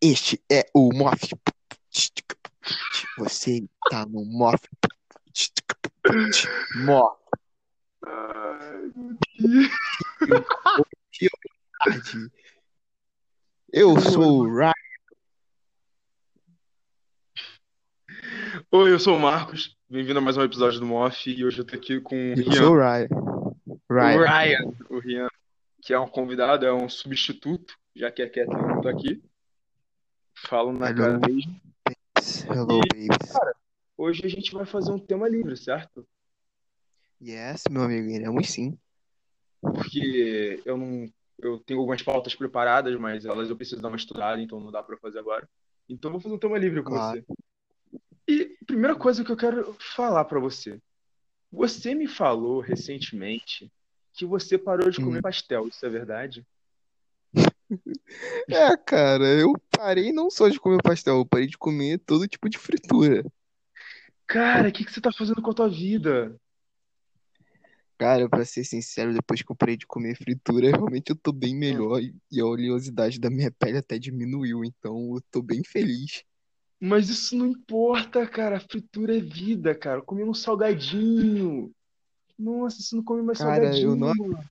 Este é o Moff. Você tá no meu Deus. Eu sou o Ryan. Oi, eu sou o Marcos. Bem-vindo a mais um episódio do Moff. E hoje eu tô aqui com o Eu Rian. sou o Ryan. O Ryan. Ryan, o Rian, que é um convidado, é um substituto, já que a Kathleen não tá aqui. Falo na Hello. cara mesmo. Hello, babies. Hoje a gente vai fazer um tema livre, certo? Yes, meu amigo, iremos sim. Porque eu não. Eu tenho algumas pautas preparadas, mas elas eu preciso dar uma estudada, então não dá pra fazer agora. Então eu vou fazer um tema livre com Claro. você. E primeira coisa que eu quero falar pra você. Você me falou recentemente que você parou de comer Hum. pastel, isso é verdade? É, cara, eu parei não só de comer pastel, eu parei de comer todo tipo de fritura. Cara, o que que você tá fazendo com a tua vida? Cara, pra ser sincero, depois que eu parei de comer fritura, realmente eu tô bem melhor e e a oleosidade da minha pele até diminuiu, então eu tô bem feliz. Mas isso não importa, cara. Fritura é vida, cara. Comi um salgadinho. Nossa, você não come mais Cara, eu salgadinho, não- mano.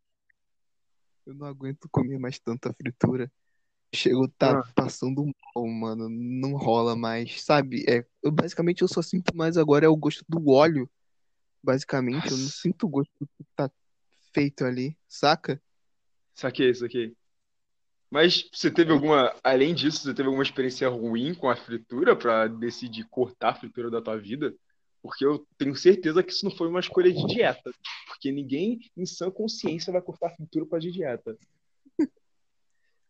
Eu não aguento comer mais tanta fritura. Chego tá Ah. passando mal, mano, não rola mais, sabe? É, eu basicamente eu só sinto mais agora é o gosto do óleo. Basicamente, eu não Nossa. sinto o gosto do que tá feito ali, saca? Saquei, saquei. Mas você teve alguma, além disso, você teve alguma experiência ruim com a fritura pra decidir cortar a fritura da tua vida? Porque eu tenho certeza que isso não foi uma escolha de dieta. Porque ninguém em sã consciência vai cortar a fritura por causa de dieta.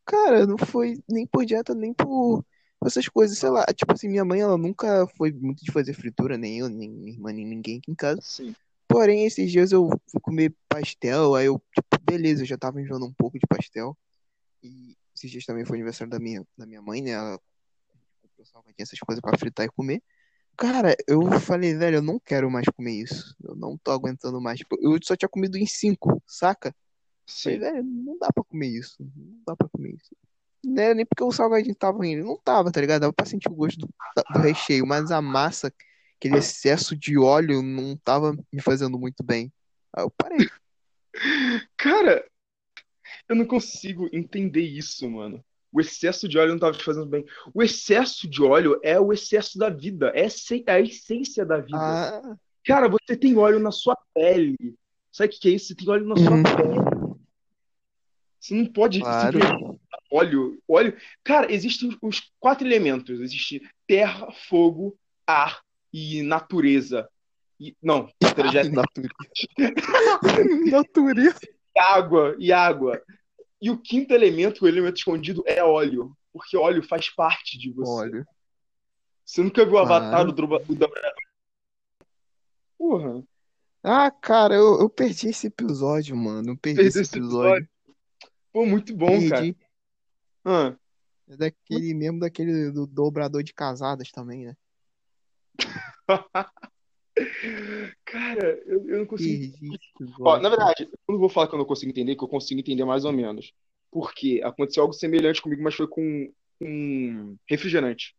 Cara, não foi nem por dieta, nem por essas coisas, sei lá. Tipo assim, minha mãe, ela nunca foi muito de fazer fritura, nem eu, nem minha irmã, nem ninguém aqui em casa. Sim. Porém, esses dias eu fui comer pastel, aí eu, tipo, beleza, eu já tava enjoando um pouco de pastel. E esses dias também foi aniversário da minha, da minha mãe, né? Ela comprou salgadinho, essas coisas pra fritar e comer. Cara, eu falei, velho, eu não quero mais comer isso. Eu não tô aguentando mais. Tipo, eu só tinha comido em cinco, saca? Falei, Sim. velho, não dá pra comer isso. Não dá pra comer isso. Não era nem porque o salgadinho tava indo. Não tava, tá ligado? Dava pra sentir o gosto do, do recheio, mas a massa, aquele excesso de óleo, não tava me fazendo muito bem. Aí eu parei. Cara, eu não consigo entender isso, mano. O excesso de óleo não tava te fazendo bem. O excesso de óleo é o excesso da vida. É é a essência da vida. Ah, Cara, você tem óleo na sua pele. Sabe o que é isso? Você tem óleo na sua Uhum. pele. Você não pode claro. simplesmente óleo. Óleo. Cara, existem os quatro elementos. Existe terra, fogo, ar e natureza. E, não, natureza Natureza. Natureza. e água, e água. E o quinto elemento, o elemento escondido, é óleo. Porque óleo faz parte de você. Óleo. Você nunca viu o. Avatar, o Droba- o Dobrador? Porra, Ah, cara, eu, eu perdi esse episódio, mano. Eu perdi perdeu esse episódio. episódio. Pô, muito bom, cara. Perdi. Ah, É daquele mesmo, daquele do dobrador de casadas também, né? cara, eu, eu não consigo. Ó, na verdade, eu não vou falar que eu não consigo entender, que eu consigo entender mais ou menos. Porque aconteceu algo semelhante comigo, mas foi com um refrigerante.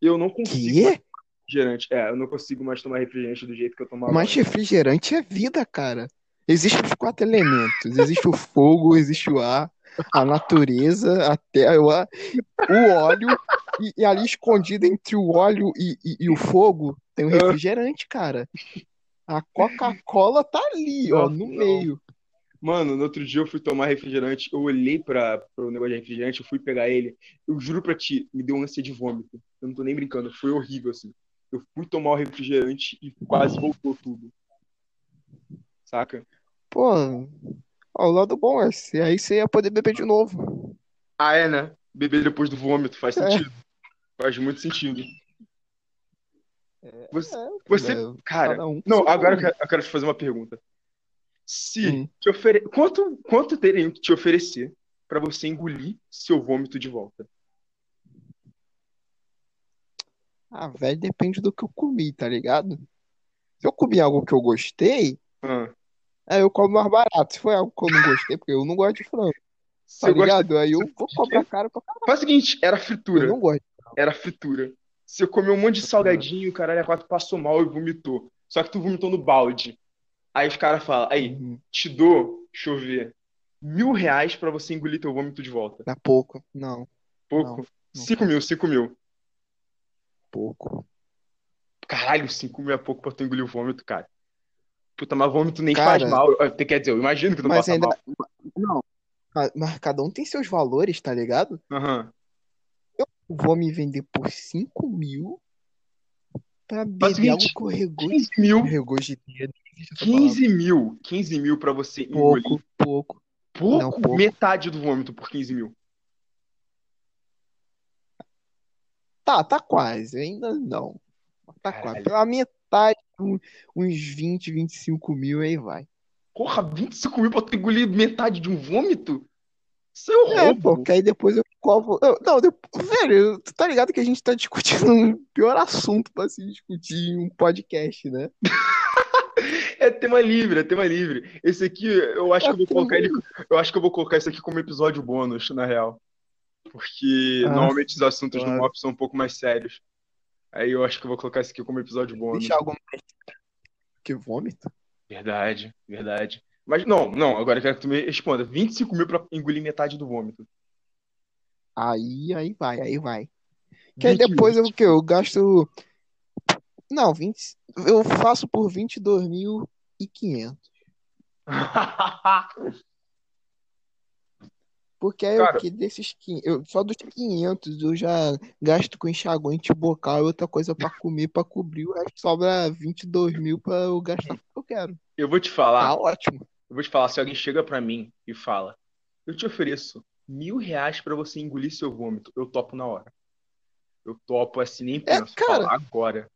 Eu não consigo Quê? refrigerante. É, eu não consigo mais tomar refrigerante do jeito que eu tomava Mas refrigerante é vida, cara. Existem os quatro elementos. Existe o fogo, existe o ar, a natureza, a terra, o, ar, o óleo. E, e ali escondido entre o óleo e, e- e o fogo tem o Ah. refrigerante, cara. A Coca-Cola tá ali, ó, no não. meio. Mano, no outro dia eu fui tomar refrigerante, eu olhei para o negócio de refrigerante, eu fui pegar ele. Eu juro pra ti, me deu ânsia de vômito. Eu não tô nem brincando, foi horrível assim. Eu fui tomar o refrigerante e quase voltou tudo. Saca? Pô, ó, o lado bom é se aí você ia poder beber de novo. Ah, é, né? Beber depois do vômito faz É. sentido. Faz muito sentido. Você, É, você, é, cara, um não, agora eu quero, eu quero te fazer uma pergunta. Se Hum. te ofere... quanto, quanto teriam que te oferecer pra você engolir seu vômito de volta? Ah, velho, depende do que eu comi, tá ligado? Se eu comi algo que eu gostei, Ah, Aí eu como mais barato. Se for algo que eu não gostei, porque eu não gosto de frango, tá Você gosta ligado? Aí eu vou cobrar caro pra caralho. Faz o seguinte, era Eu fritura. não gosto. Era fritura. Você comeu um monte de Aham. salgadinho, caralho, a quatro passou mal e vomitou. Só que tu vomitou no balde. Aí os caras falam, aí, Uhum. te dou, deixa eu ver, mil reais pra você engolir teu vômito de volta. Dá pouco. Não, Pouco? não, não. Cinco mil, cinco mil. Pouco. Caralho, cinco mil é pouco pra tu engolir o vômito, cara. Puta, mas vômito nem faz Cara, mal. Eu- Quer dizer, eu imagino que não mas faça ainda. mal. Não. Mas cada um tem seus valores, tá ligado? Aham. Eu vou me vender por 5 mil pra beber algo rego- 15 mil, essa palavra. 15 mil, 15 mil pra você engolir. Pouco, pouco. Não, Pouco, pouco. metade do vômito por 15 mil. Tá, tá quase. Ainda não. Tá quase. Caralho. Pela metade, uns 20, 25 mil aí vai. Porra, 25 mil pra tu engolir metade de um vômito? Isso é um É, pô, porque aí depois eu eu- não, velho, tu tá ligado que a gente tá discutindo um pior assunto pra se discutir em um podcast, né? É tema livre, é tema livre. Esse aqui, eu acho É que eu vou colocar ele, eu acho que eu vou colocar isso aqui como episódio bônus, na real. Porque Ah, normalmente os assuntos do claro. MOP são um pouco mais sérios. Aí eu acho que eu vou colocar isso aqui como episódio bônus. Deixa algo mais. Que vômito? Verdade, verdade. Mas não, não, agora eu quero que tu me responda. 25 mil pra engolir metade do vômito. Aí, aí vai, aí vai. Que aí 20 mil. depois eu, o quê? Eu gasto. Não, 20. Eu faço por 22.500. Porque aí Cara, o que desses 500, eu, só dos 500 eu já gasto com enxaguante bucal e outra coisa pra comer, pra cobrir, o resto sobra 22 mil pra eu gastar o que eu quero. eu vou te Tá falar, ótimo. eu vou te falar, se alguém chega pra mim e fala, eu te ofereço mil reais pra você engolir seu vômito, eu topo na hora. Eu topo assim, nem É, penso, falo cara, agora.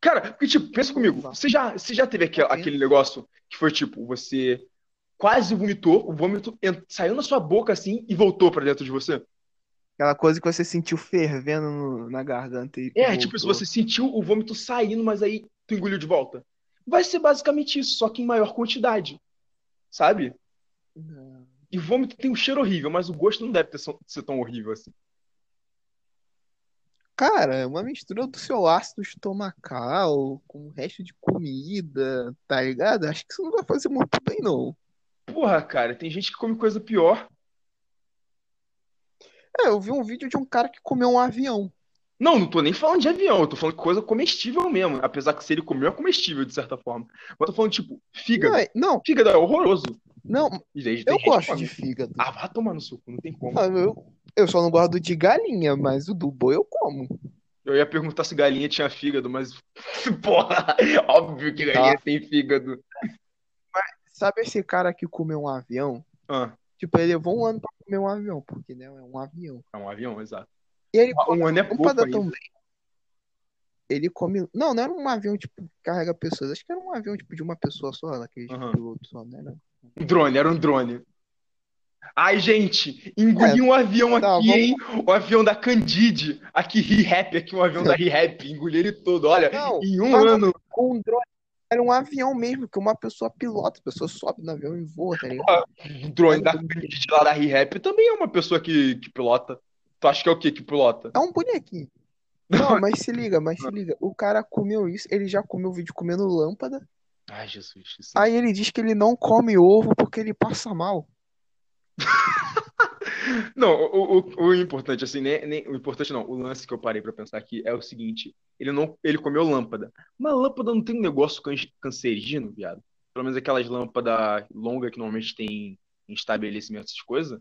Cara, porque tipo, pensa comigo, você já, você já teve aquele, Tá aquele negócio que foi tipo, você quase vomitou, o vômito saiu na sua boca assim e voltou pra dentro de você? Aquela coisa que você sentiu fervendo no- na garganta e É, tipo, se voltou. você sentiu o vômito saindo, mas aí tu engoliu de volta. Vai ser basicamente isso, só que em maior quantidade, sabe? Não. E vômito tem um cheiro horrível, mas o gosto não deve ter, ser tão horrível assim. Cara, é uma mistura do seu ácido estomacal com o resto de comida, tá ligado? Acho que isso não vai fazer muito bem, não. Porra, cara, tem gente que come coisa pior. É, eu vi um vídeo de um cara que comeu um avião. Não, não tô nem falando de avião, eu tô falando de coisa comestível mesmo. Apesar que se ele comeu, é comestível de certa forma. Mas eu tô falando, tipo, Não, fígado. é- não, Fígado é horroroso. Não, eu gosto de fígado. Ah, vá tomar no suco, não tem como. Ah, Eu, eu só não gosto de galinha, mas o do boi eu como. Eu ia perguntar se galinha tinha fígado, mas. Porra, óbvio que galinha Tá. tem fígado. Sabe esse cara que comeu um avião? Ah, Tipo, ele levou um ano pra comer um avião, porque, né, é um avião. é um avião, exato. E ele come Um ano é pouco. Ele come. Não, não era um avião, tipo, que carrega pessoas. Acho que era um avião, tipo, de uma pessoa só, daquele Aham. piloto só, né? Um drone, era um drone. Ai, gente, engoli um avião tá, aqui, vamos- hein? O avião da Candide. Aqui, ReHap, aqui um avião da ReHap. Engoli ele todo. Olha, Não, em um não- ano. com um drone. Era um avião mesmo, que uma pessoa pilota, a pessoa sobe no avião e voa, tá ligado? O drone da Candide lá da ReHap também é uma pessoa que, que pilota. Tu acha que é o quê que pilota? É um bonequinho. Não, mas se liga, mas se liga. O cara comeu isso, ele já comeu vídeo comendo lâmpada. Ai, Jesus. Isso... Aí ele diz que ele não come ovo porque ele passa mal. Não, o, o, o importante, assim, nem, nem- o importante não, o lance que eu parei pra pensar aqui é o seguinte: ele não, ele comeu lâmpada. Mas lâmpada não tem um negócio can- cancerígeno, viado? Pelo menos aquelas lâmpadas longas que normalmente tem em estabelecimento, essas coisas.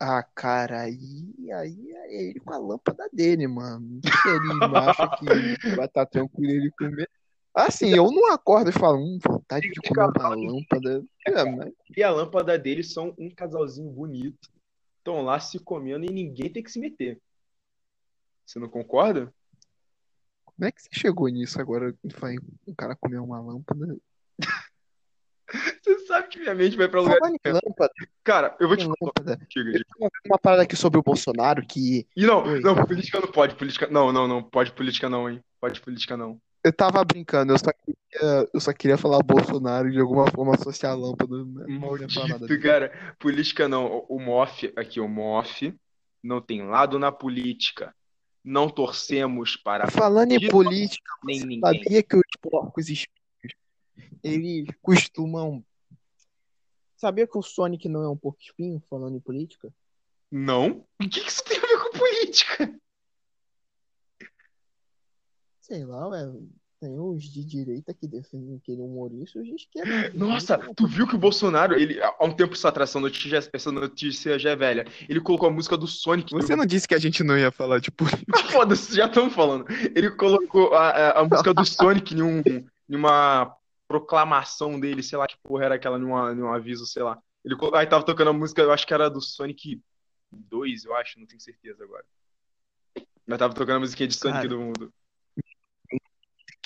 Ah, cara, aí, aí é ele com a lâmpada dele, mano. Se ele acha que vai estar tranquilo ele comer. Assim, eu não acordo e falo, hum, vontade de comer uma lâmpada. É, mas E a lâmpada deles são um casalzinho bonito. Estão lá se comendo e ninguém tem que se meter. Você não concorda? como é que você chegou nisso agora? Vai um cara comer uma lâmpada. Você sabe que minha mente vai pra lugar. Lâmpada, Cara, eu vou te lâmpada. Chega, Eu tenho uma parada aqui sobre o Bolsonaro que E não, Oi. não, política não pode, política. Não, não, não, pode política não, hein? Pode política não. Eu tava brincando, eu só, queria, eu só queria falar Bolsonaro de alguma forma associar a lâmpada. Não ia falar nada disso. cara. Política não. O MOF, aqui, o MOF, não tem lado na política. Não torcemos para Falando em política, nem ninguém. sabia que os porcos espinhos, eles costumam. Sabia que o Sonic não é um porco espinho, falando em política? Não? O que isso tem a ver com política? Sei lá, ué. Tem uns de direita que defendem que ele é um humorista e os de esquerda Nossa, é um tu viu que o Bolsonaro, ele, há um tempo essa atração notícia, essa notícia já é velha. Ele colocou a música do Sonic. Você não disse que a gente não ia falar de política. Foda-se, já estamos falando. Ele colocou a, a, a música do Sonic em, um, em uma proclamação dele, sei lá que porra era aquela, numa, num aviso, sei lá. Ele, aí tava tocando a música, eu acho que era do Sonic 2, eu acho, não tenho certeza agora. Mas tava tocando a musiquinha de Sonic Cara. do mundo.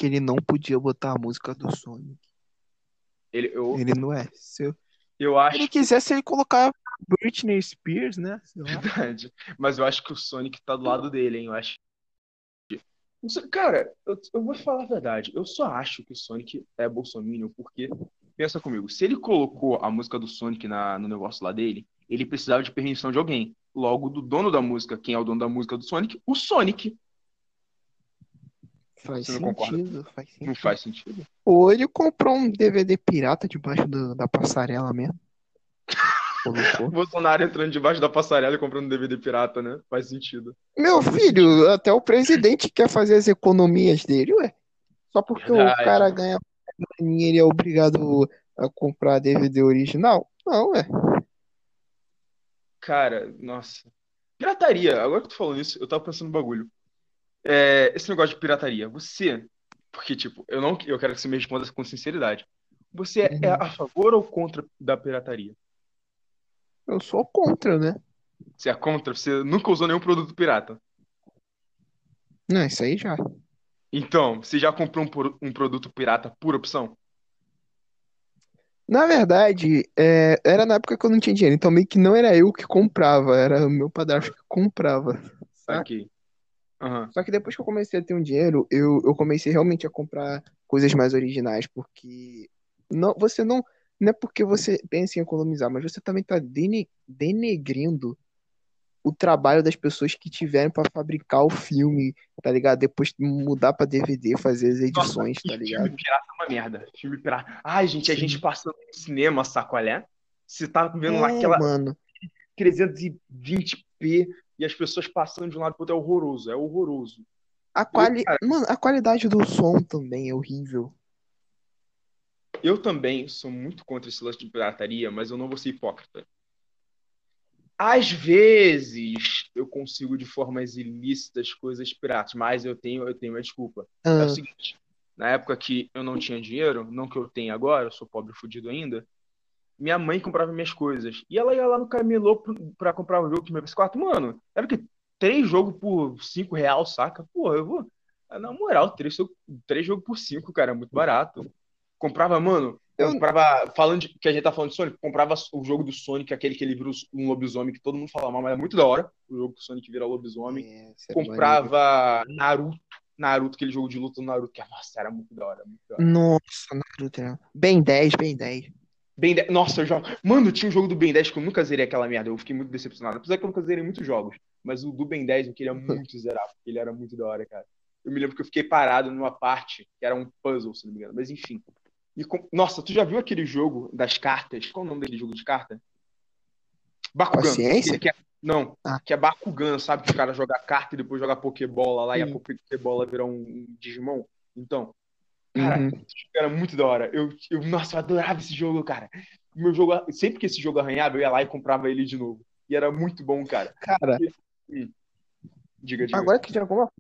Que ele não podia botar a música do Sonic. Ele, eu, Ele não é. Se eu- eu se acho ele quisesse, ele colocava Britney Spears, né? Verdade. Mas eu acho que o Sonic tá do lado dele, hein? Eu acho. Cara, eu, eu vou falar a verdade. Eu só acho que o Sonic é bolsominion porque, pensa comigo, se ele colocou a música do Sonic na, no negócio lá dele, ele precisava de permissão de alguém. Logo, do dono da música. Quem é o dono da música do Sonic? O Sonic. Faz Você não concorda? sentido, faz Não sentido. faz sentido. Ou ele comprou um DVD pirata debaixo do- da passarela mesmo. Bolsonaro entrando debaixo da passarela e comprando DVD pirata, né? Faz sentido. Meu filho, até o presidente quer fazer as economias dele, ué. Só porque Verdade. o cara ganha graninha, ele é obrigado a comprar DVD original? Não, ué. Cara, nossa. Pirataria, agora que tu falou isso, eu tava pensando no bagulho. É, esse negócio de pirataria, você. Porque, tipo, eu não, eu quero que você me responda com sinceridade. Você é, é Uhum. a favor ou contra da pirataria? Eu sou contra, né? Você é contra? Você nunca usou nenhum produto pirata? Não, isso aí já. Então, você já comprou um, um produto pirata por opção? Na verdade, é, era na época que eu não tinha dinheiro, então meio que não era eu que comprava, era o meu padrasto que comprava, saca? Aham. Só que depois que eu comecei a ter um dinheiro, eu, eu comecei realmente a comprar coisas mais originais, porque não, você não, não é porque você pensa em economizar, mas você também está denegrindo o trabalho das pessoas que tiveram para fabricar o filme, tá ligado? Depois mudar para DVD, fazer as Nossa, edições, e tá filme ligado? pirata é uma merda. Filme pirata. Ai, gente, a gente passando no cinema, sacolé. Você tá vendo É, naquela mano. 320p e as pessoas passando de um lado pro outro é horroroso, é horroroso. A Eu, quali... cara, Mano, a qualidade do som também é horrível. eu também sou muito contra esse lance de pirataria, mas eu não vou ser hipócrita. Às vezes eu consigo de formas ilícitas coisas piratas, mas eu tenho, eu tenho uma desculpa. É o Ah, seguinte, na época que eu não tinha dinheiro, não que eu tenha agora, eu sou pobre fudido ainda, minha mãe comprava minhas coisas. E ela ia lá no camelô pra comprar um jogo de meu PS4. Mano, era que três jogos por cinco real, saca? Pô, eu vou. Na moral, três, três jogos por cinco, cara, é muito barato. Comprava, mano, eu... comprava. Falando de, que a gente tá falando de Sonic, comprava o jogo do Sonic, aquele que ele vira um lobisomem, que todo mundo fala mal, mas é muito da hora. O jogo do Sonic vira lobisomem. É, é. Comprava Naruto, Naruto, aquele jogo de luta do Naruto, que nossa, era muito da hora, muito da hora. Nossa, Naruto. é- Ben 10, Ben 10. Ben 10, nossa, eu já. Mano, tinha um jogo do Ben 10 que eu nunca zerei aquela merda. Eu fiquei muito decepcionado. Apesar que eu nunca zerei muitos jogos. Mas o do Ben 10 eu queria muito zerar, porque ele era muito da hora, cara. Eu me lembro que eu fiquei parado numa parte que era um puzzle, se não me engano. Mas enfim. E com- Nossa, tu já viu aquele jogo das cartas? Qual é o nome daquele jogo de carta? Bakugan. Paciência? Que é... Não, Ah, que é Bakugan, sabe? Que o cara joga carta e depois joga Pokébola lá e a. Pokébola vira um um Digimon. Então, Cara, Uhum. era muito da hora. Eu, eu, nossa, eu adorava esse jogo, cara. Meu jogo, sempre que esse jogo arranhava, eu ia lá e comprava ele de novo. E era muito bom, cara. Cara, E- hum, diga, diga. agora que de alguma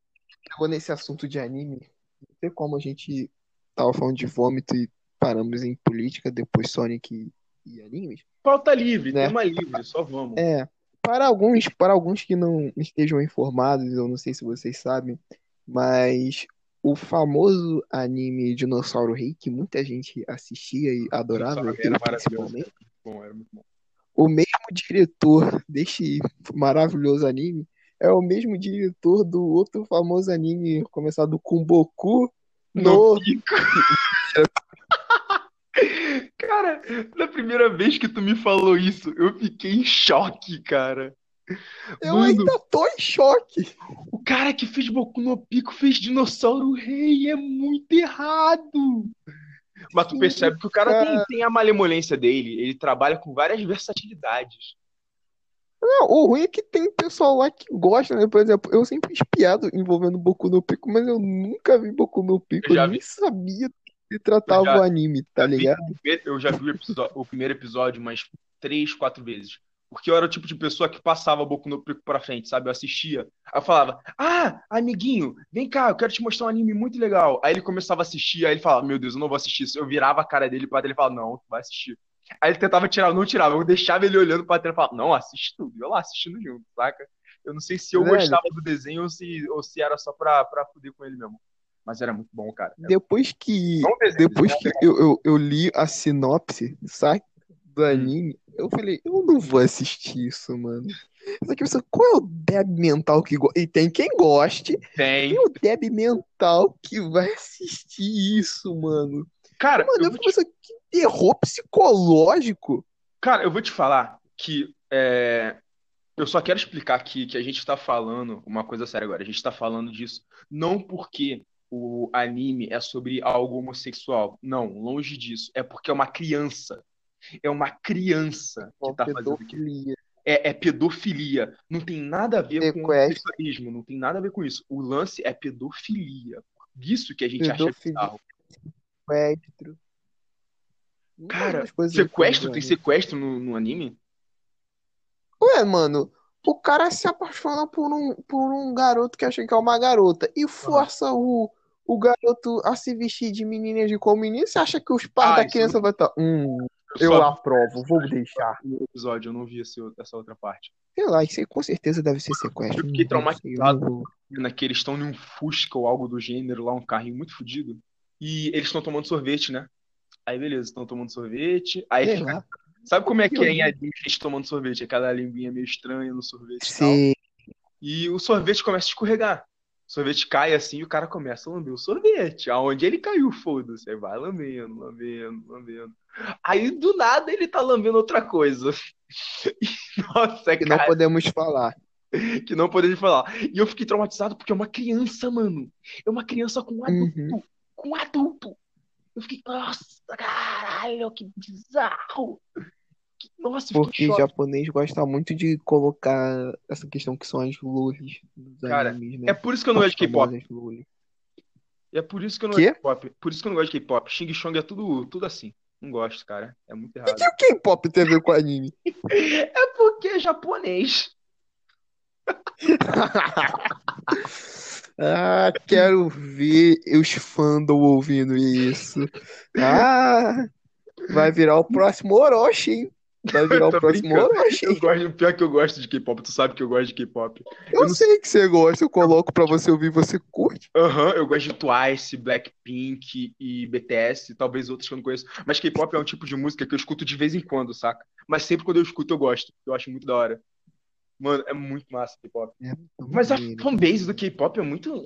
chegou nesse assunto de anime, não sei como a gente tava falando de vômito e paramos em política, depois Sonic e, e animes, Pauta livre, né? tema livre, só vamos. É, para alguns, para alguns que não estejam informados, eu não sei se vocês sabem, mas o famoso anime Dinossauro Rei, que muita gente assistia e adorava, Era eu principalmente, era muito bom, era muito bom. o mesmo diretor deste maravilhoso anime é o mesmo diretor do outro famoso anime começado com Boku No. Cara, na primeira vez que tu me falou isso, eu fiquei em choque, cara. Eu Mano, ainda tô em choque. o cara que fez Boku no Pico fez Dinossauro Rei, é muito errado. Mas tu percebe que o cara tem, tem a malemolência dele, ele trabalha com várias versatilidades. Não, o ruim é que tem pessoal lá que gosta, né? Por exemplo, eu sempre espiado envolvendo Boku no Pico, mas eu nunca vi Boku no Pico, Eu eu nem vi. sabia que se tratava já- o anime, tá ligado? Eu já vi o, episo- o primeiro episódio umas três, quatro vezes. Porque eu era o tipo de pessoa que passava Boku no Pico pra frente, sabe? Eu assistia. Aí eu falava, ah, amiguinho, vem cá, eu quero te mostrar um anime muito legal. Aí ele começava a assistir, aí ele falava, meu Deus, eu não vou assistir isso. Eu virava a cara dele pra ele e falava, não, tu vai assistir. Aí ele tentava tirar, eu não tirava. Eu deixava ele olhando pra tela e falava, não, assiste tudo. Eu lá assistindo junto, saca? Eu não sei se eu Velho. gostava do desenho ou se, ou se era só pra, pra fuder com ele mesmo. Mas era muito bom, cara. Depois que, desenho, depois que eu, eu, eu li a sinopse, sabe? Do Hum. anime, eu falei, eu não vou assistir isso, mano. Só que qual é o deb mental que gosta? E tem quem goste, Tem. tem o deb mental que vai assistir isso, mano. Cara, Mano, eu eu pensando, que terror psicológico. Cara, eu vou te falar que é, eu só quero explicar aqui que a gente está falando uma coisa séria agora. A gente está falando disso não porque o anime é sobre algo homossexual. Não, longe disso. É porque é uma criança. É uma criança que tá fazendo aquilo. Pedofilia. É, é pedofilia. Não tem nada a ver com Sequestro. homossexualismo. Não tem nada a ver com isso. O lance é pedofilia. Isso que a gente acha Pedofilia. bizarro. Sequestro. Cara, sequestro? Tem sequestro no, no anime? Ué, mano, o cara se apaixona por um, por um garoto que acha que é uma garota e força o, o garoto a se vestir de menina de como menino. Você acha que os pais Ah, da isso criança vão estar. Hum, Eu aprovo, vou deixar. vi o episódio, eu não vi esse, essa outra parte. Sei lá, isso aí com certeza deve ser sequestro. Eu fiquei traumatizado. que eles estão num Fusca ou algo do gênero lá, um carrinho muito fodido. E eles estão tomando sorvete, né? Aí beleza, estão tomando sorvete. Aí Sei fica-. Sabe como é que é em anime gente tomando sorvete? Aquela linguinha meio estranha no sorvete e tal. E o sorvete começa a escorregar. O sorvete cai assim e o cara começa a lamber o sorvete. Aonde ele caiu, foda-se. Aí vai lambendo, lambendo, lambendo. Aí do nada ele tá lambendo outra coisa. Nossa, Que não podemos falar. que não podemos falar. E eu fiquei traumatizado porque é uma criança, mano. É uma criança com um adulto. Uhum. Com um adulto. Eu fiquei, nossa, caralho, que bizarro. Que- Nossa, Porque choque. japonês gosta muito de colocar essa questão que são as lolis dos Cara, animes, né? É por isso que eu não gosto de K-pop. é por isso que eu não gosto de K-pop. Por isso que eu não gosto de K-pop. Xing Chong é tudo, tudo assim. Não gosto, cara. É muito errado. que o K-pop tem a ver com anime? É porque é japonês. Ah, quero ver os fandom ouvindo isso. Ah, vai virar o próximo Orochi, hein? Vai virar o próximo. Eu gosto, pior que eu gosto de K-pop. Tu sabe que eu gosto de K-pop. Eu eu não- sei que você gosta, eu coloco pra você ouvir, você curte. Aham, eu gosto de Twice, Blackpink e BTS, talvez outros que eu não conheço. Mas K-pop é um tipo de música que eu escuto de vez em quando, saca? Mas sempre quando eu escuto eu gosto. Eu acho muito da hora. Mano, é muito massa K-pop. É, Mas a fanbase do K-pop é muito.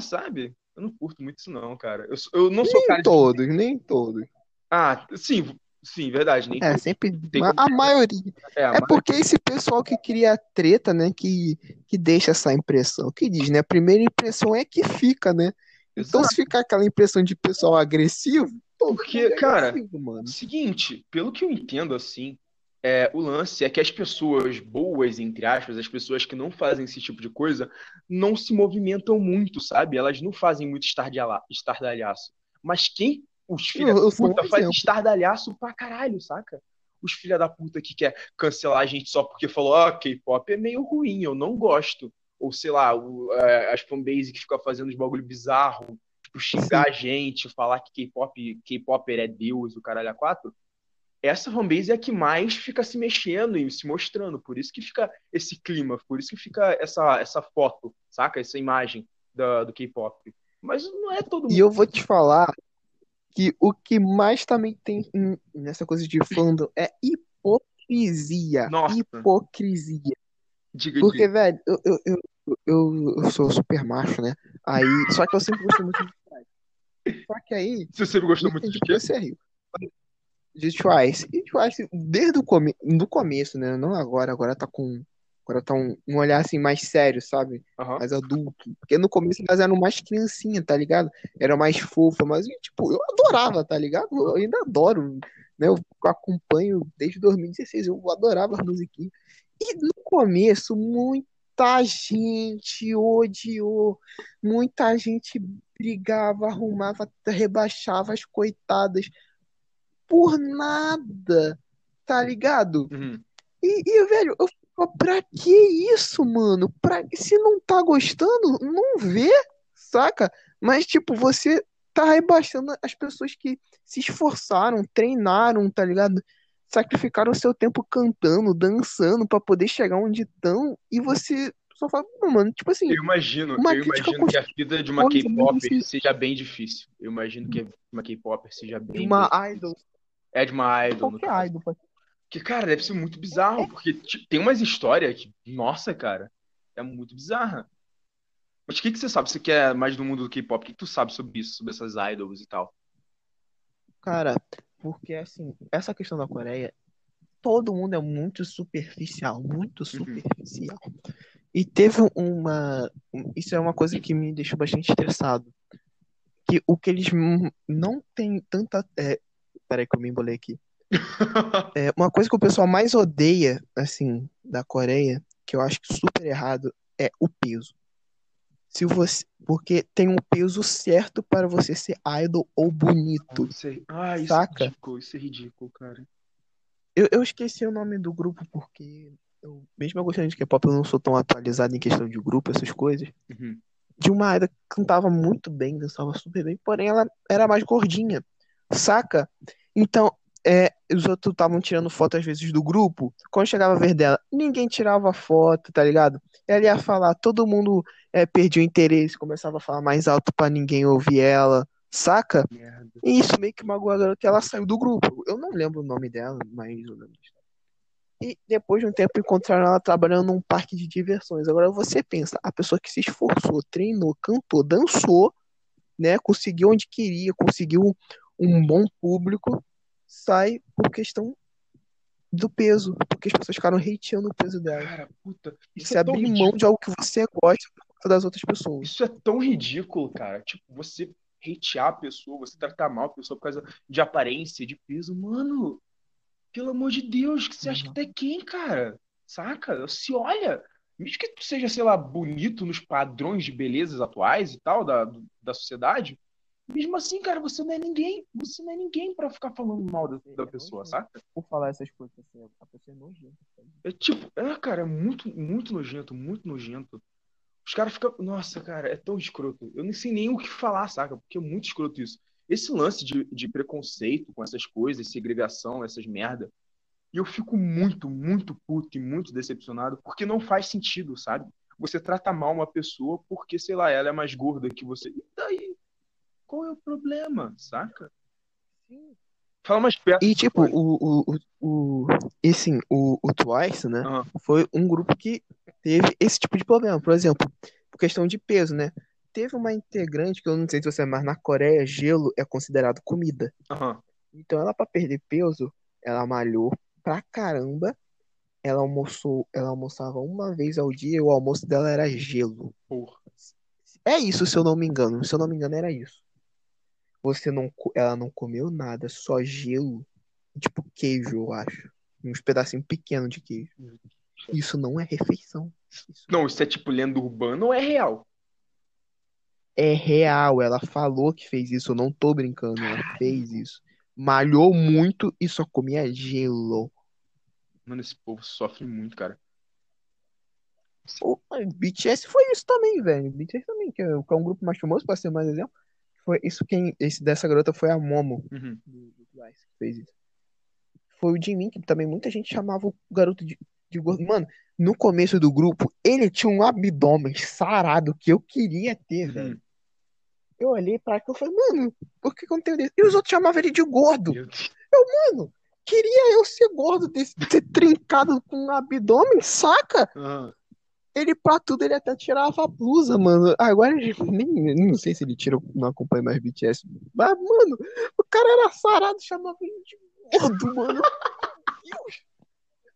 sabe? Eu não curto muito isso, não, cara. Eu, eu não sou cara Nem de. todos, nem todos. Ah, sim, sim, verdade. Nem É, sempre. Tem A, como- a maioria. É, É mas- porque esse pessoal que cria treta, né? Que, que deixa essa impressão. Que diz, né? A primeira impressão é que fica, né? Então, Exato. se ficar aquela impressão de pessoal agressivo, Porque, é cara, agressivo, mano. Seguinte, pelo que eu entendo, assim, é, o lance é que as pessoas boas, entre aspas, as pessoas que não fazem esse tipo de coisa, não se movimentam muito, sabe? Elas não fazem muito estardalha- estardalhaço. Mas quem, os filha Eu- da puta, faz exemplo. estardalhaço pra caralho, saca? Os filha da puta que quer cancelar a gente só porque falou, ah, K-pop é meio ruim, eu não gosto. Ou sei lá, o- é, as fanbase que ficam fazendo os bagulho bizarro, tipo, xingar a gente, falar que K-pop, K-popper é Deus, o caralho a quatro essa fanbase é a que mais fica se mexendo e se mostrando. Por isso que fica esse clima, por isso que fica essa, essa foto, saca? Essa imagem da, do K-pop. Mas não é todo mundo. E eu vou te falar que o que mais também tem em- nessa coisa de fandom é hipocrisia. Nossa. Hipocrisia. Diga, Porque, diga. velho, eu, eu, eu, eu, eu sou super macho, né? Aí, só que eu sempre gostei muito de Strike. que aí. Você sempre gostou muito de quê? você é. De Twice. E Twice, desde o come... do começo, né? Não agora, agora tá com. Agora tá um, um olhar assim mais sério, sabe? Aham. Mais adulto. Porque no começo elas eram mais criancinha, tá ligado? Era mais fofa, mas tipo, eu adorava, tá ligado? Eu ainda adoro, né? Eu acompanho desde 2016, eu adorava as musiquinhas. E no começo, muita gente odiou, muita gente brigava, arrumava, rebaixava as coitadas por nada, tá ligado? Uhum. E, e, velho, eu pra que isso, mano? Pra... Se não tá gostando, não vê, saca? Mas, tipo, você tá rebaixando as pessoas que se esforçaram, treinaram, tá ligado? Sacrificaram seu tempo cantando, dançando pra poder chegar onde estão e você só fala, "Não, mano, tipo assim, Eu imagino, eu imagino que a vida de uma assim- seja bem difícil. Eu imagino que uma K-popper seja bem uma bem idol, difícil. É de uma idol, qualquer idol, pode Que, cara, deve ser muito bizarro, porque ti- tem umas histórias que, nossa, cara, é muito bizarra. Mas o que que você sabe? Você que é mais do mundo do K-pop, o que que tu sabe sobre isso, sobre essas idols e tal? Cara, porque assim, essa questão da Coreia, todo mundo é muito superficial, muito superficial. E teve uma. um- Isso é uma coisa que me deixou bastante estressado. Que o que eles não têm tanta. É... Peraí que eu me embolei aqui. É, uma coisa que o pessoal mais odeia, assim, da Coreia, que eu acho que super errado, é o peso. Se você. Porque tem um peso certo para você ser idol ou bonito. Isso é... Ah, isso Saca? é ridículo, isso é ridículo, cara. Eu, eu esqueci o nome do grupo porque, eu, mesmo eu gostando de K-pop, eu não sou tão atualizado em questão de grupo, essas coisas. Uhum. De uma Aida que cantava muito bem, dançava super bem, porém ela era mais gordinha, saca? Então, é, os outros estavam tirando foto às vezes do grupo. Quando chegava a vez dela, ninguém tirava foto, tá ligado? Ela ia falar, todo mundo é, perdia o interesse, começava a falar mais alto pra ninguém ouvir ela, saca? Merda. E isso meio que magoou a garota ela saiu do grupo. Eu não lembro o nome dela, mas eu lembro. E depois de um tempo encontraram ela trabalhando num parque de diversões. Agora você pensa, a pessoa que se esforçou, treinou, cantou, dançou, né, conseguiu onde queria, conseguiu um bom público, sai por questão do peso, porque as pessoas ficaram hateando o peso dela. Cara, puta, isso Você é abrir ridículo. mão de algo que você gosta por conta das outras pessoas. Isso é tão ridículo, cara. Tipo, você hatear a pessoa, você tratar mal a pessoa por causa de aparência, de peso. Mano, pelo amor de Deus, que você acha que tu é quem, cara? Saca? Se olha. Mesmo que tu seja, sei lá, bonito nos padrões de belezas atuais e tal, da, da sociedade, mesmo assim, cara, você não é ninguém. Você não é ninguém pra ficar falando mal da, da pessoa, saca? Por falar essas coisas, assim, a pessoa é nojenta. É tipo, é, cara, é muito, muito nojento, muito nojento. Os caras ficam. Nossa, cara, é tão escroto. Eu nem sei nem o que falar, saca? Porque é muito escroto isso. Esse lance de, de preconceito com essas coisas, segregação, essas merda. E eu fico muito, muito puto e muito decepcionado, porque não faz sentido, sabe? Você trata mal uma pessoa porque, sei lá, ela é mais gorda que você. E daí? Qual é o problema, saca? Fala mais perto. E tipo, o, o, o, o, e assim, o, o Twice, né? Aham. Foi um grupo que teve esse tipo de problema. Por exemplo, por questão de peso, né? Teve uma integrante que eu não sei se você é, mas na Coreia, gelo é considerado comida. Aham. Então ela, pra perder peso, ela malhou pra caramba. Ela almoçou, ela almoçava uma vez ao dia e o almoço dela era gelo. Porra. É isso, se eu não me engano. Se eu não me engano, era isso. Você não, ela não comeu nada, só gelo, tipo queijo, eu acho. Uns pedacinhos pequenos de queijo. Isso não é refeição. Isso Não, isso é tipo lenda urbana ou é real? é real. Ela falou que fez isso, eu não tô brincando. Ela fez isso. Malhou muito e só comia gelo. Mano, esse povo sofre muito, cara. Pô, BTS foi isso também, velho. BTS também, que é, que é um grupo mais famoso, pra ser mais exemplo. Foi isso quem, esse dessa garota foi a Momo. Uhum. do, do Twice que fez isso. Foi o Jimin, que também muita gente chamava o garoto de, de gordo. Mano, no começo do grupo, ele tinha um abdômen sarado que eu queria ter, Uhum. velho. Eu olhei pra cá e falei, mano, por que que eu não tenho desse? E os outros chamavam ele de gordo. Deus. Mano, queria eu ser gordo, desse, ser trincado com um abdômen, saca? Aham. Ele, pra tudo, ele até tirava a blusa, mano. Agora, ele nem, não sei se ele tira, não acompanha mais BTS Mas, mano, o cara era sarado, chamava ele de gordo, mano. Meu Deus.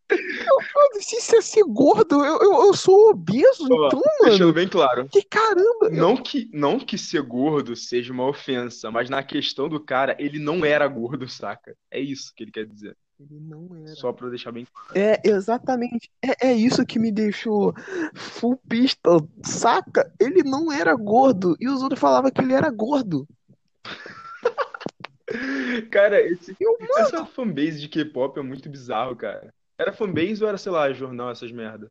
Eu, foda-se, isso é ser gordo. Eu, eu, eu sou obeso, então, Deixando mano. bem claro. Que caramba. eu- Não que, não que ser gordo seja uma ofensa, mas na questão do cara, ele não era gordo, saca? É isso que ele quer dizer. Ele não era. Só pra deixar bem É, exatamente. É, é isso que me deixou full pista, saca? Ele não era gordo. E os outros falavam que ele era gordo. Cara, esse, Eu, essa fanbase de K-pop é muito bizarro, cara. Era fanbase ou era, sei lá, jornal, essas merda?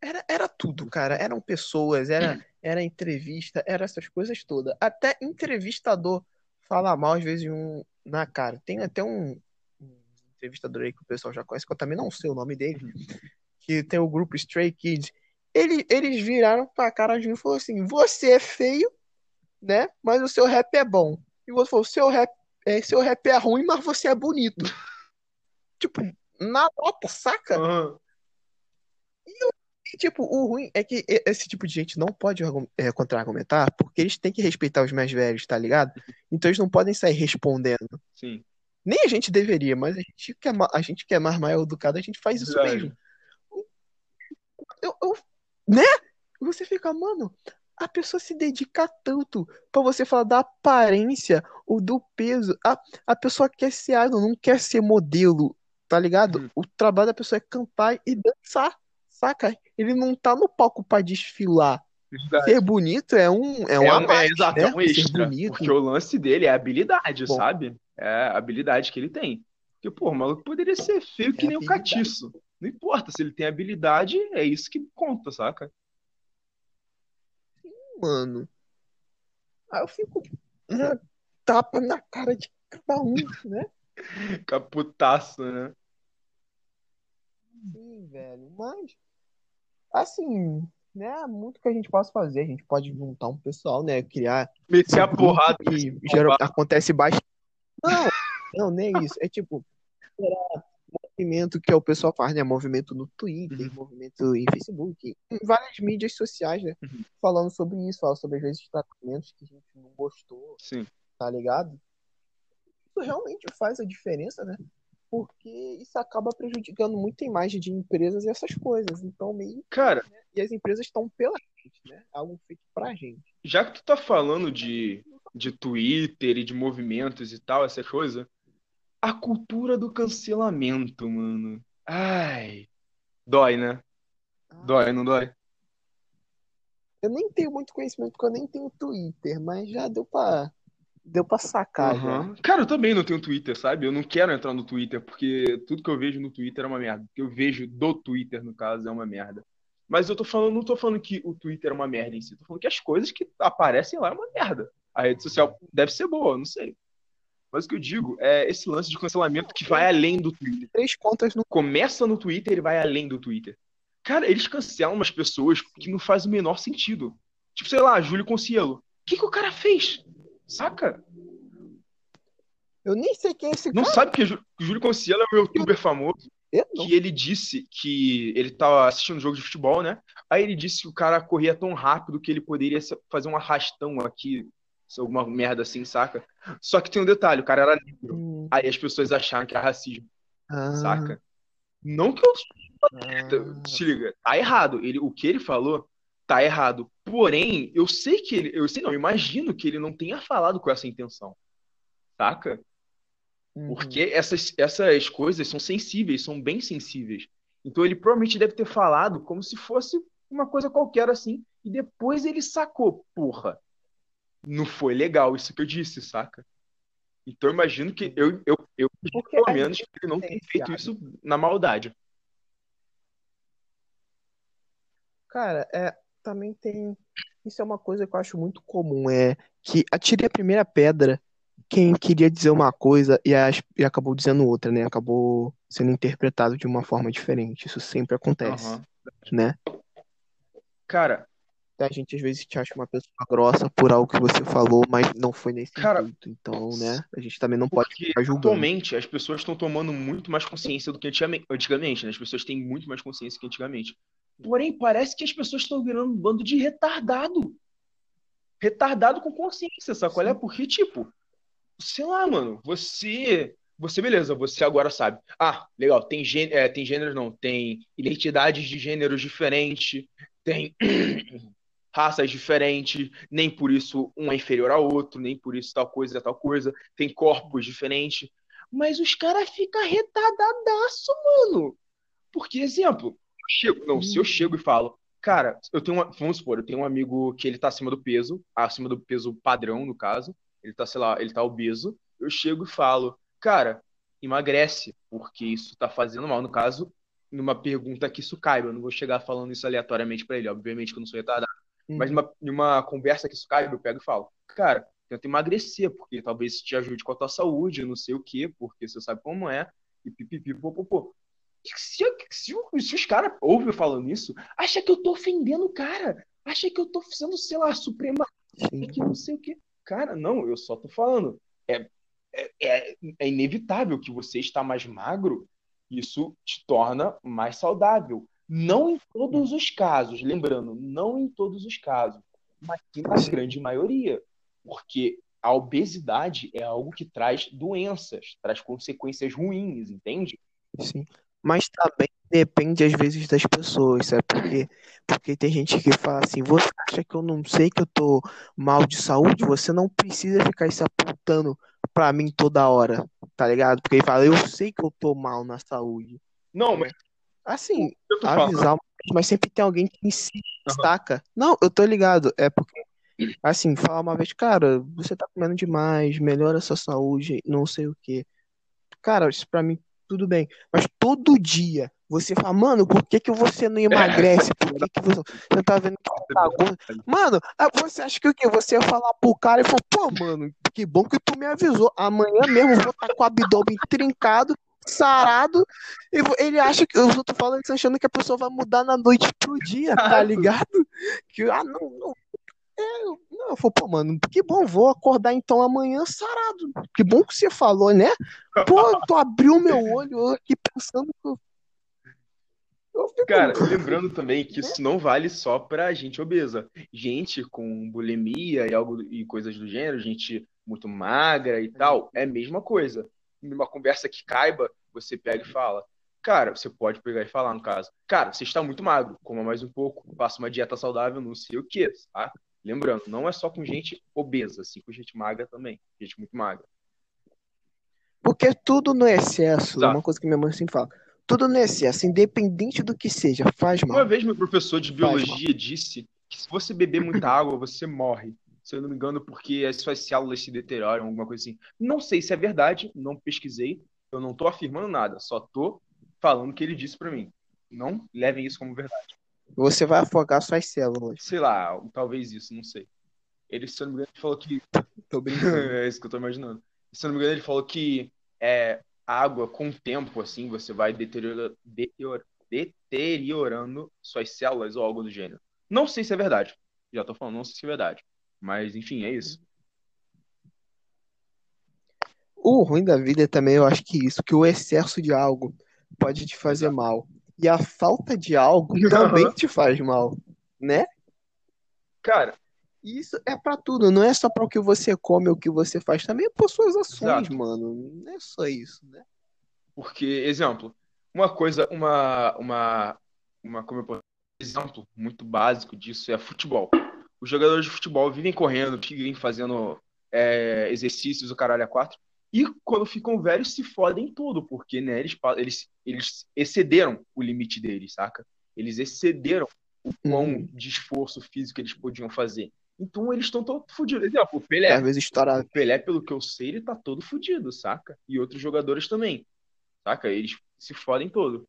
Era, era tudo, cara. Eram pessoas, era, era entrevista, era essas coisas todas. Até entrevistador fala mal às vezes um, na cara. Tem até um, um entrevistador aí que o pessoal já conhece, que eu também não sei o nome dele, que tem o grupo Stray Kids. Ele, eles viraram pra cara de mim e falaram assim: Você é feio, né? Mas o seu rap é bom. E o outro falou: Seu rap, é, seu rap é ruim, mas você é bonito. tipo, na nota, saca? Aham. E, tipo, o ruim é que e- esse tipo de gente não pode é, contra-argumentar porque eles têm que respeitar os mais velhos, tá ligado? Então eles não podem sair respondendo. Sim. Nem a gente deveria, mas a gente que é, a gente que é mais mal educado, a gente faz isso Verdade. mesmo. Eu, eu- né? E você fica, mano, a pessoa se dedica tanto pra você falar da aparência ou do peso. A, a pessoa quer ser idol, não quer ser modelo, tá ligado? Uhum. O trabalho da pessoa é cantar e dançar, saca? Ele não tá no palco pra desfilar. Verdade. Ser bonito é um, é É um, é, exato, né? é um extra. bonito. Porque o lance dele é habilidade, Bom. sabe? É a habilidade que ele tem. Porque, pô, o maluco poderia ser feio que É nem o catiço. Não importa, se ele tem habilidade, é isso que conta, saca? mano. Aí eu fico, né, tapa na cara de cada um, né? Caputaço, né? Sim, velho. Mas, assim, né? Muito que a gente possa fazer. A gente pode juntar um pessoal, né? Criar Meter a porrada. geral, acontece bastante. Não, não, nem isso. É tipo, movimento que o pessoal faz, né? Movimento no Twitter, Uhum. movimento em Facebook, em várias mídias sociais, né? Uhum. Falando sobre isso, falando sobre às vezes tratamentos que a gente não gostou, Sim. tá ligado? Isso realmente faz a diferença, né? Porque isso acaba prejudicando muito a imagem de empresas e essas coisas. Então, meio. Cara, E as empresas estão pela gente, né? Algo feito pra gente. já que tu tá falando de, de Twitter e de movimentos e tal, essa coisa, a cultura do cancelamento, mano. Ai. Dói, né? Dói, não dói? Eu nem tenho muito conhecimento, porque eu nem tenho Twitter, mas já deu pra, deu pra sacar. Aham. Cara, eu também não tenho Twitter, sabe? Eu não quero entrar no Twitter, porque tudo que eu vejo no Twitter é uma merda. O que eu vejo do Twitter, no caso, é uma merda. Mas eu tô falando, não tô falando que o Twitter é uma merda em si, tô falando que as coisas que aparecem lá é uma merda. A rede social deve ser boa, não sei. Mas o que eu digo é esse lance de cancelamento que vai além do Twitter. Três contas no. Começa no Twitter e vai além do Twitter. Cara, eles cancelam umas pessoas que não faz o menor sentido. Tipo, sei lá, Júlio Concielo. O que que o cara fez? Saca? Eu nem sei quem é esse Não cara. sabe que o Jú- Júlio Concielo é um youtuber famoso Eu não. que ele disse que ele tava assistindo um jogo de futebol, né? Aí ele disse que o cara corria tão rápido que ele poderia fazer um arrastão aqui, alguma merda assim, saca? Só que tem um detalhe, o cara era negro. Hum, Aí as pessoas acharam que era racismo, ah, saca? Não que eu ah. se liga, tá errado. Ele, o que ele falou tá errado. Porém, eu sei que ele, eu sei não, eu imagino que ele não tenha falado com essa intenção. Saca? Uhum. Porque essas, essas coisas são sensíveis, são bem sensíveis. Então ele provavelmente deve ter falado como se fosse uma coisa qualquer assim, e depois ele sacou, porra, não foi legal isso que eu disse, saca? Então eu imagino que eu, eu, eu Porque pelo a menos que ele não é tenha feito isso na maldade. Cara, é, também tem. Isso é uma coisa que eu acho muito comum, é que atire a primeira pedra quem queria dizer uma coisa e, as- e acabou dizendo outra, né? Acabou sendo interpretado de uma forma diferente. Isso sempre acontece, Aham. né? Cara, A gente às vezes te acha uma pessoa grossa por algo que você falou, mas não foi nesse Cara, intuito. Então, né? A gente também não pode ficar julgando. atualmente as pessoas estão tomando muito mais consciência do que antigamente, antigamente, né? As pessoas têm muito mais consciência que antigamente. Porém, parece que as pessoas estão virando um bando de retardado. retardado com consciência, sabe qual é? Porque, tipo, sei lá, mano, você. Você, beleza, você agora sabe. Ah, legal, tem, gê, é, tem gêneros, não, tem identidades de gêneros diferentes, tem raças diferentes, nem por isso um é inferior ao outro, nem por isso tal coisa é tal coisa, tem corpos diferentes. Mas os caras ficam retardadaço, mano. Porque, exemplo, chego, não, se eu chego e falo, cara, eu tenho uma, vamos supor, eu tenho um amigo que ele tá acima do peso, acima do peso padrão, no caso, ele tá, sei lá, ele tá obeso, eu chego e falo, cara, emagrece, porque isso tá fazendo mal. No caso, numa pergunta que isso caiba, eu não vou chegar falando isso aleatoriamente para ele, obviamente que eu não sou retardado. Mas numa, numa conversa que isso caiba, eu pego e falo, cara, tenta emagrecer, porque talvez isso te ajude com a tua saúde, não sei o quê, porque você sabe como é, e pipipi, popopô. Se, se, se os caras ouvem falando isso, acha que eu tô ofendendo o cara, acha que eu tô sendo, sei lá, suprema, que não sei o quê. Cara, não, eu só tô falando. É, é, é, é inevitável que você está mais magro, isso te torna mais saudável. Não em todos os casos, lembrando, não em todos os casos, mas na grande maioria. Porque a obesidade é algo que traz doenças, traz consequências ruins, entende? Sim. Mas também depende às vezes das pessoas, sabe? Porque, porque tem gente que fala assim, você acha que eu não sei que eu tô mal de saúde? Você não precisa ficar se apontando pra mim toda hora, tá ligado? Porque ele fala, eu sei que eu tô mal na saúde. Não, mas. Assim, avisar, mas sempre tem alguém que insiste, destaca. Não, eu tô ligado. É porque Assim, falar uma vez, cara, você tá comendo demais, melhora a sua saúde, não sei o quê. Cara, isso pra mim, tudo bem. Mas todo dia você fala, mano, por que que você não emagrece? Por que que você, você tá vendo que você tá gordo? Mano, você acha que o quê? Você ia falar pro cara e falou, pô, mano, que bom que tu me avisou. Amanhã mesmo eu vou estar tá com o abdômen trincado, sarado. E ele acha que os outros falam achando que a pessoa vai mudar na noite pro dia, tá ligado? Que, ah, não, não é, não, eu falei, pô, mano, que bom, vou acordar então amanhã sarado. Que bom que você falou, né? Pô, tu abriu meu olho aqui pensando que eu... Cara, lembrando também que isso não vale só pra gente obesa. Gente com bulimia e algo e coisas do gênero, gente muito magra e tal, é a mesma coisa. Numa conversa que caiba, você pega e fala. Cara, você pode pegar e falar, no caso. Cara, você está muito magro, coma mais um pouco, faça uma dieta saudável, não sei o que, tá? Lembrando, não é só com gente obesa, assim, com gente magra também. Gente muito magra. Porque tudo no excesso, é uma coisa que minha mãe sempre fala. Tudo no excesso, independente do que seja, faz mal. Uma vez meu professor de biologia disse que se você beber muita água, você morre. Se eu não me engano, porque as suas células se deterioram, alguma coisa assim. Não sei se é verdade, não pesquisei. Eu não tô afirmando nada, só tô falando o que ele disse para mim. Não levem isso como verdade. Você vai afogar suas células. Sei lá, talvez isso, não sei. Ele, se eu não me engano, falou que. tô brincando. é isso que eu tô imaginando. Se eu não me engano, ele falou que é, água, com o tempo, assim, você vai deteriora, deterior, deteriorando suas células ou algo do gênero. Não sei se é verdade. Já tô falando, não sei se é verdade. Mas, enfim, é isso. O ruim da vida é também, eu acho que isso, que o excesso de algo pode te fazer mal. E a falta de algo também te faz mal, né? Cara, isso é para tudo, não é só para o que você come ou o que você faz, também é por suas ações, Exato. mano. Não é só isso, né? Porque, exemplo, uma coisa, uma, uma, uma como eu posso exemplo muito básico disso é futebol. Os jogadores de futebol vivem correndo, vivem fazendo é, exercícios, o caralho a quatro, e quando ficam velhos, se fodem tudo, porque né, eles, eles, eles excederam o limite deles, saca? Eles excederam o quão uhum. de esforço físico eles podiam fazer. Então eles estão todos fodidos. Exemplo, o Pelé. Às vezes estourado. O Pelé, pelo que eu sei, ele tá todo fodido, saca? E outros jogadores também. Saca? Eles se fodem todo.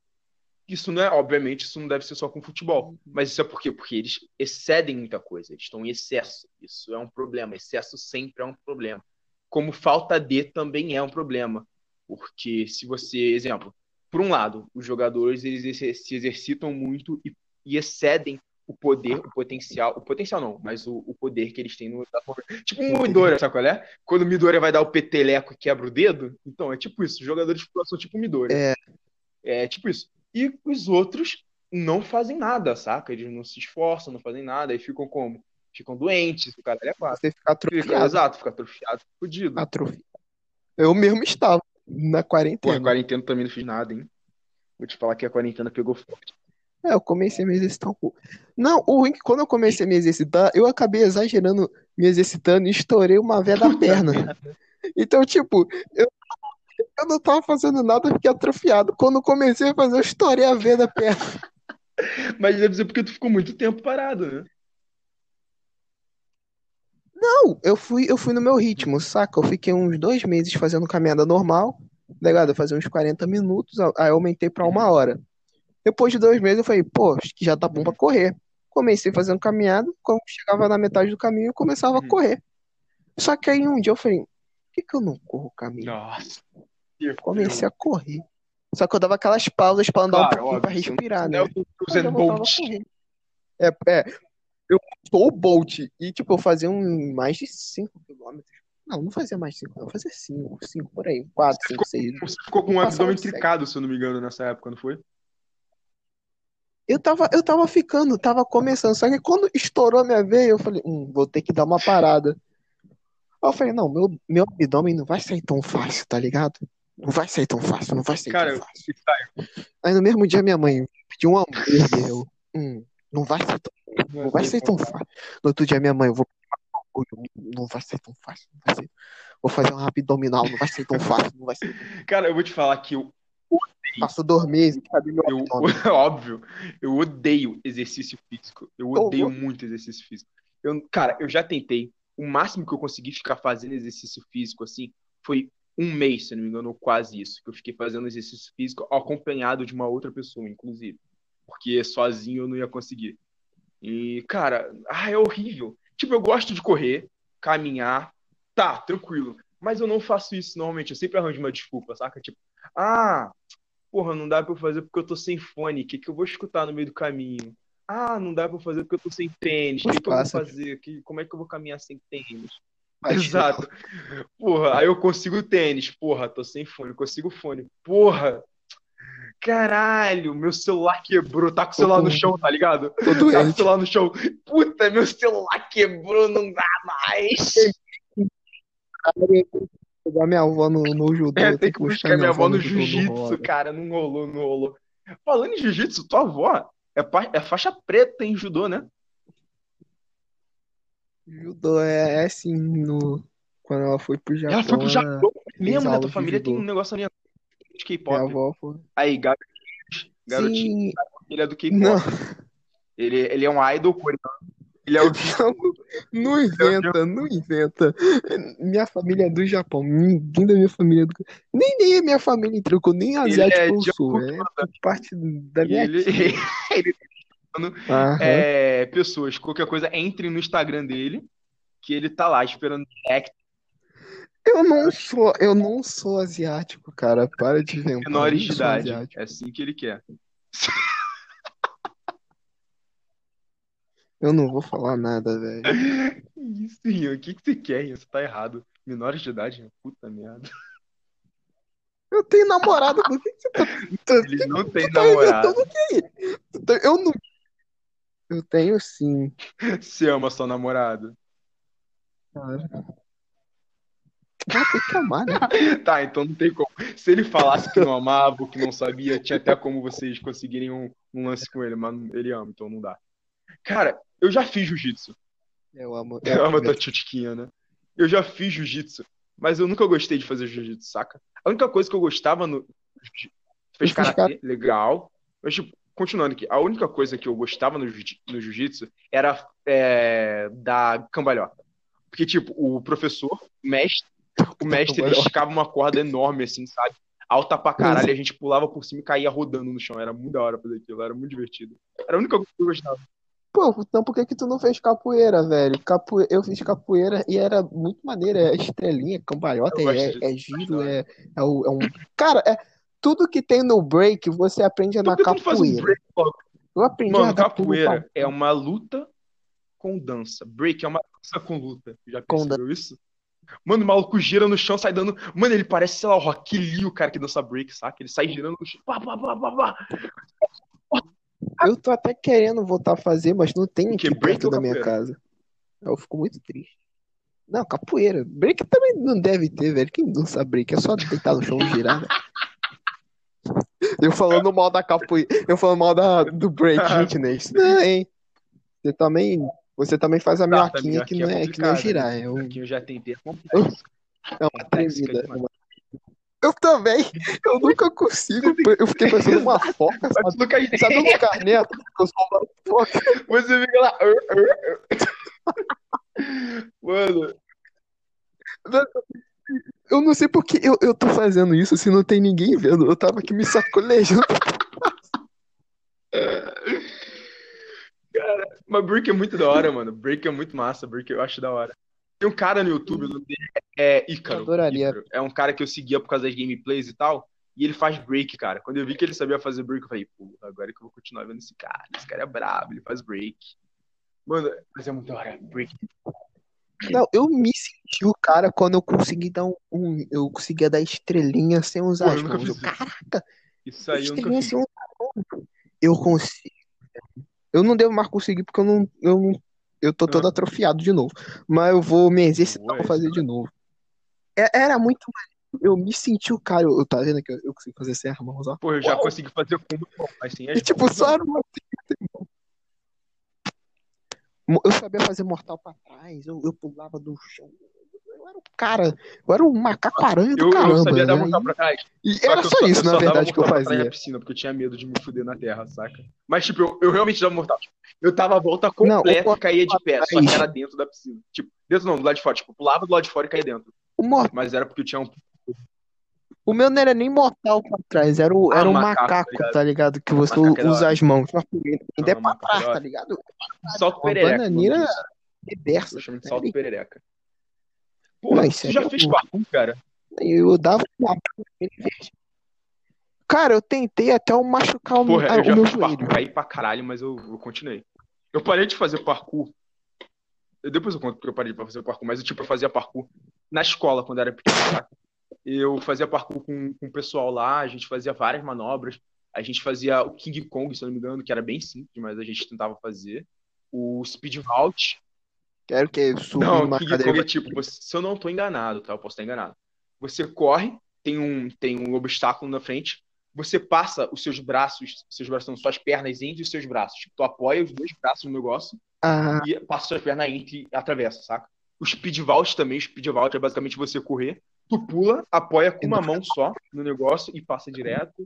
Isso não é, obviamente, isso não deve ser só com futebol. Mas isso é por quê? Porque eles excedem muita coisa, eles estão em excesso. Isso é um problema. Excesso sempre é um problema como falta de também é um problema. Porque se você, exemplo, por um lado, os jogadores eles se exercitam muito e, e excedem o poder, o potencial, o potencial não, mas o, o poder que eles têm no tipo um Midori, sabe qual é? Quando o Midori vai dar o peteleco e quebra o dedo, então é tipo isso, os jogadores são tipo Midori. É. é tipo isso. E os outros não fazem nada, saca? Eles não se esforçam, não fazem nada, e ficam como? Ficam doentes, o cara é quatro. Você fica Fica, atrofiado. exato, fica atrofiado, fudido. Atrofiado. Eu mesmo estava na quarentena. quarentena também não fiz nada, hein? Vou te falar que a quarentena pegou forte. É, eu comecei a me exercitar um pouco. Não, o ruim é que quando eu comecei a me exercitar, eu acabei exagerando, me exercitando e estourei uma veia da perna. Então, tipo, eu, eu não tava fazendo nada, eu fiquei atrofiado. Quando comecei a fazer, eu estourei a veia da perna. Mas deve ser porque tu ficou muito tempo parado, né? Não, eu fui, eu fui no meu ritmo, saca? Eu fiquei uns dois meses fazendo caminhada normal, tá ligado? Eu fazia uns 40 minutos, aí eu aumentei pra uma hora. Depois de dois meses, eu falei, pô, acho que já tá bom pra correr. Comecei fazendo caminhada, quando chegava na metade do caminho, eu começava a Uhum. correr. Só que aí um dia eu falei, por que que eu não corro o caminho? Nossa. Comecei a correr. Só que eu dava aquelas pausas pra andar um Claro, pouquinho pra óbvio, não- respirar, não né? o Mas Usain eu voltava Bolt. a correr. É, é, eu sou o Bolt. E, tipo, eu fazia um, mais de 5 quilômetros. Não, não fazia mais 5, não. Eu fazia 5, 5 por aí. 4, 5, 6. Você ficou com um abdômen tricado, se eu não me engano, nessa época, não foi? Eu tava, eu tava ficando, tava começando. Só que quando estourou a minha veia, eu falei, hum, vou ter que dar uma parada. Aí eu falei, não, meu, meu abdômen não vai sair tão fácil, tá ligado? Não vai sair tão fácil, não vai sair Cara, tão fácil. Aí no mesmo dia minha mãe pediu um hambúrguer. Eu, hum, não vai ser tão, não vai ser tão fácil. No outro dia minha mãe, eu vou. Não vai ser tão fácil, não vai ser. Vou fazer um abdominal, não vai ser tão fácil, não vai ser. Cara, eu vou te falar que eu, Passou dois meses, cadê meu eu abdômen? óbvio, eu odeio exercício físico. Eu odeio louco. muito exercício físico. Eu, cara, eu já tentei. O máximo que eu consegui ficar fazendo exercício físico, assim, foi um mês, se eu não me engano, ou quase isso. Que eu fiquei fazendo exercício físico acompanhado de uma outra pessoa, inclusive. Porque sozinho eu não ia conseguir. E, cara, ah, é horrível. Tipo, eu gosto de correr, caminhar, tá, tranquilo. Mas eu não faço isso normalmente. Eu sempre arranjo uma desculpa, saca? Tipo, ah, porra, não dá pra eu fazer porque eu tô sem fone. O que que eu vou escutar no meio do caminho? Ah, não dá pra eu fazer porque eu tô sem tênis. O que que eu vou fazer? Que, como é que eu vou caminhar sem tênis? Mas, Exato. Porra, aí eu consigo tênis. Porra, tô sem fone. Consigo fone. Porra. Caralho, meu celular quebrou. Tá com o celular no chão, tá ligado? Tô Tá com o celular no chão. Puta, meu celular quebrou, não dá mais. Pegar minha avó no, no judô, É, eu tem tenho que buscar minha avó no jiu-jitsu, cara. Não rolou, não rolou. Falando em jiu-jitsu, tua avó é, é faixa preta em judô, né? Judô é, é assim, no... quando ela foi pro Ela foi pro Japão, ela Japão mesmo, né? Tua família tem um negócio ali de K-pop. avó. Aí, garotinho, garotinho, ele é do K-pop. Ele, ele é um idol coreano. Ele é o não, não inventa, não inventa. Minha família é do Japão, ninguém da minha família é do... Nem, nem a minha família eu nem asiático é eu de sou, é parte da minha ele, ele Aham. é, pessoas, qualquer coisa, entrem no Instagram dele, que ele tá lá esperando direct Eu não sou, eu não sou asiático, cara, para de inventar, eu menores de idade. É assim que ele quer. Eu não vou falar nada, velho. Isso, o que que você quer? Você tá errado. Menores de idade, puta merda. Eu tenho namorado, por que que você tá... Ele não tem tá namorado. o? Tu tá- Eu não. Eu tenho sim, Você ama sua namorada. cara. Ter que amar, né? Tá, então não tem como. Se ele falasse que não amava, que não sabia, tinha até como vocês conseguirem um, um lance com ele, mas ele ama, então não dá. Cara, eu já fiz jiu-jitsu. Eu amo. Eu amo a tua né? Eu já fiz jiu-jitsu, mas eu nunca gostei de fazer jiu-jitsu, saca? A única coisa que eu gostava no. Fez Eu karatê, legal. Mas, tipo, continuando aqui, a única coisa que eu gostava no no jiu-jitsu era é, da cambalhota. Porque, tipo, o professor, o mestre, o mestre, ele Cambalhota. esticava uma corda enorme, assim, sabe? Alta pra caralho, e a gente pulava por cima e caía rodando no chão. Era muito da hora fazer aquilo, era muito divertido. Era a única coisa que eu gostava. Pô, então por que que tu não fez capoeira, velho? Capoe... Eu fiz capoeira e era muito maneiro. É estrelinha, cambalhota, é, é giro, é, é, o- é um. Cara, é tudo que tem no break você aprende Então na faz um capoeira. break? Eu aprendi Mano, capoeira é uma luta com dança. Break é uma dança com luta. Já Com percebeu isso? Mano, o maluco gira no chão, sai dando. Mano, ele parece, sei lá, o Rock Lee, o cara que dança break, saca? Ele sai girando no chão. Pá, pá, pá, pá, pá. Eu tô até querendo voltar a fazer, mas não tem O quê? aqui Break perto da minha casa. Eu fico muito triste. Não, capoeira. Break também não deve ter, velho. Quem sabe break? É só deitar no chão e girar, velho. Eu falando mal da capoeira. Eu falando mal da, do break, gente, né? Isso não, hein? Você também, você também faz a Tá, minhoquinha que não é, que não é complicado, girar. né? É, um, Aqui eu já tentei é é uma tremida. uma- Eu também. Eu nunca consigo. Eu fiquei pensando uma foca, sabe? Sabe o Lucas Neto? Eu sou uma foca. Você fica lá. Mano, Eu não sei por que eu, eu tô fazendo isso se não tem ninguém vendo. Eu tava aqui me sacolejando. mas Break é muito da hora, mano. Break é muito massa. Break eu acho da hora. Tem um cara no YouTube, o nome dele é Ícaro. Adoraria. Ícaro. É um cara que eu seguia por causa das gameplays e tal. E ele faz break, cara. Quando eu vi que ele sabia fazer break, eu falei, pô, agora que eu vou continuar vendo esse cara. Esse cara é brabo, ele faz break. Mano, mas é muito da hora. Break. Não, eu me senti o cara quando eu consegui dar um, um- eu conseguia dar estrelinha sem usar Porra, as mãos. Caraca, Isso aí eu nunca fiz. sem usar. Eu consigo. Eu não devo mais conseguir porque eu não, eu não, eu tô todo Ah. atrofiado de novo. Mas eu vou me exercitar pra fazer de novo. É- Era muito. Eu me senti o cara. Eu, tá vendo que eu, eu consigo fazer sem as mãos, ó. Pô, eu já Uau. consegui fazer combo, mas sem as E tipo, mãos, só era uma. Eu sabia fazer mortal pra trás, eu, eu pulava do chão. Eu era o cara, eu era um macaco aranha do Eu, eu caramba. sabia dar né? mortal pra trás. E Só era eu só só, isso, eu na só dava verdade, que eu fazia. na piscina, porque eu tinha medo de me fuder na terra, saca? Mas, tipo, eu, eu realmente dava mortal. Tipo, eu tava a volta Não, completa o e caía de pé, só que era dentro da piscina. Tipo, dentro não, do lado de fora. Tipo, pulava do lado de fora e caía dentro. O, mor- Mas era porque eu tinha um. o meu não era nem mortal pra trás, era, o, Ah, era um macaco, macaco, tá ligado? tá ligado? Que você Macaco usa as mãos. Ainda é Não, pra trás, tá ligado? Salto perereca. bananeira reversa. Eu chamo de tá salto perereca. Não, tu aí já é fez parkour, cara? Eu dava uma. Cara, eu tentei até eu machucar o, Porra, ah, eu o já meu fiz joelho. parkour, caí pra caralho, mas eu, eu continuei. Eu parei de fazer parkour. Eu- depois eu conto porque eu parei de fazer parkour, mas eu, tipo, eu fazia parkour na escola quando era pequeno? Eu fazia parkour com, com o pessoal lá, a gente fazia várias manobras. A gente fazia o King Kong, se eu não me engano, que era bem simples, mas a gente tentava fazer. O Speed Vault. Quero que subir Não, King Kong cadeira. é tipo, você- se eu não tô enganado, tá? Eu posso estar enganado. Você corre, tem um, tem um obstáculo na frente, você passa os seus braços, seus braços são suas pernas entre os seus braços. Tipo, tu apoia os dois braços no negócio Ah, e passa suas pernas entre e atravessa, saca? O Speed Vault também, o Speed Vault é basicamente você correr, tu pula, apoia com uma mão só no negócio e passa direto.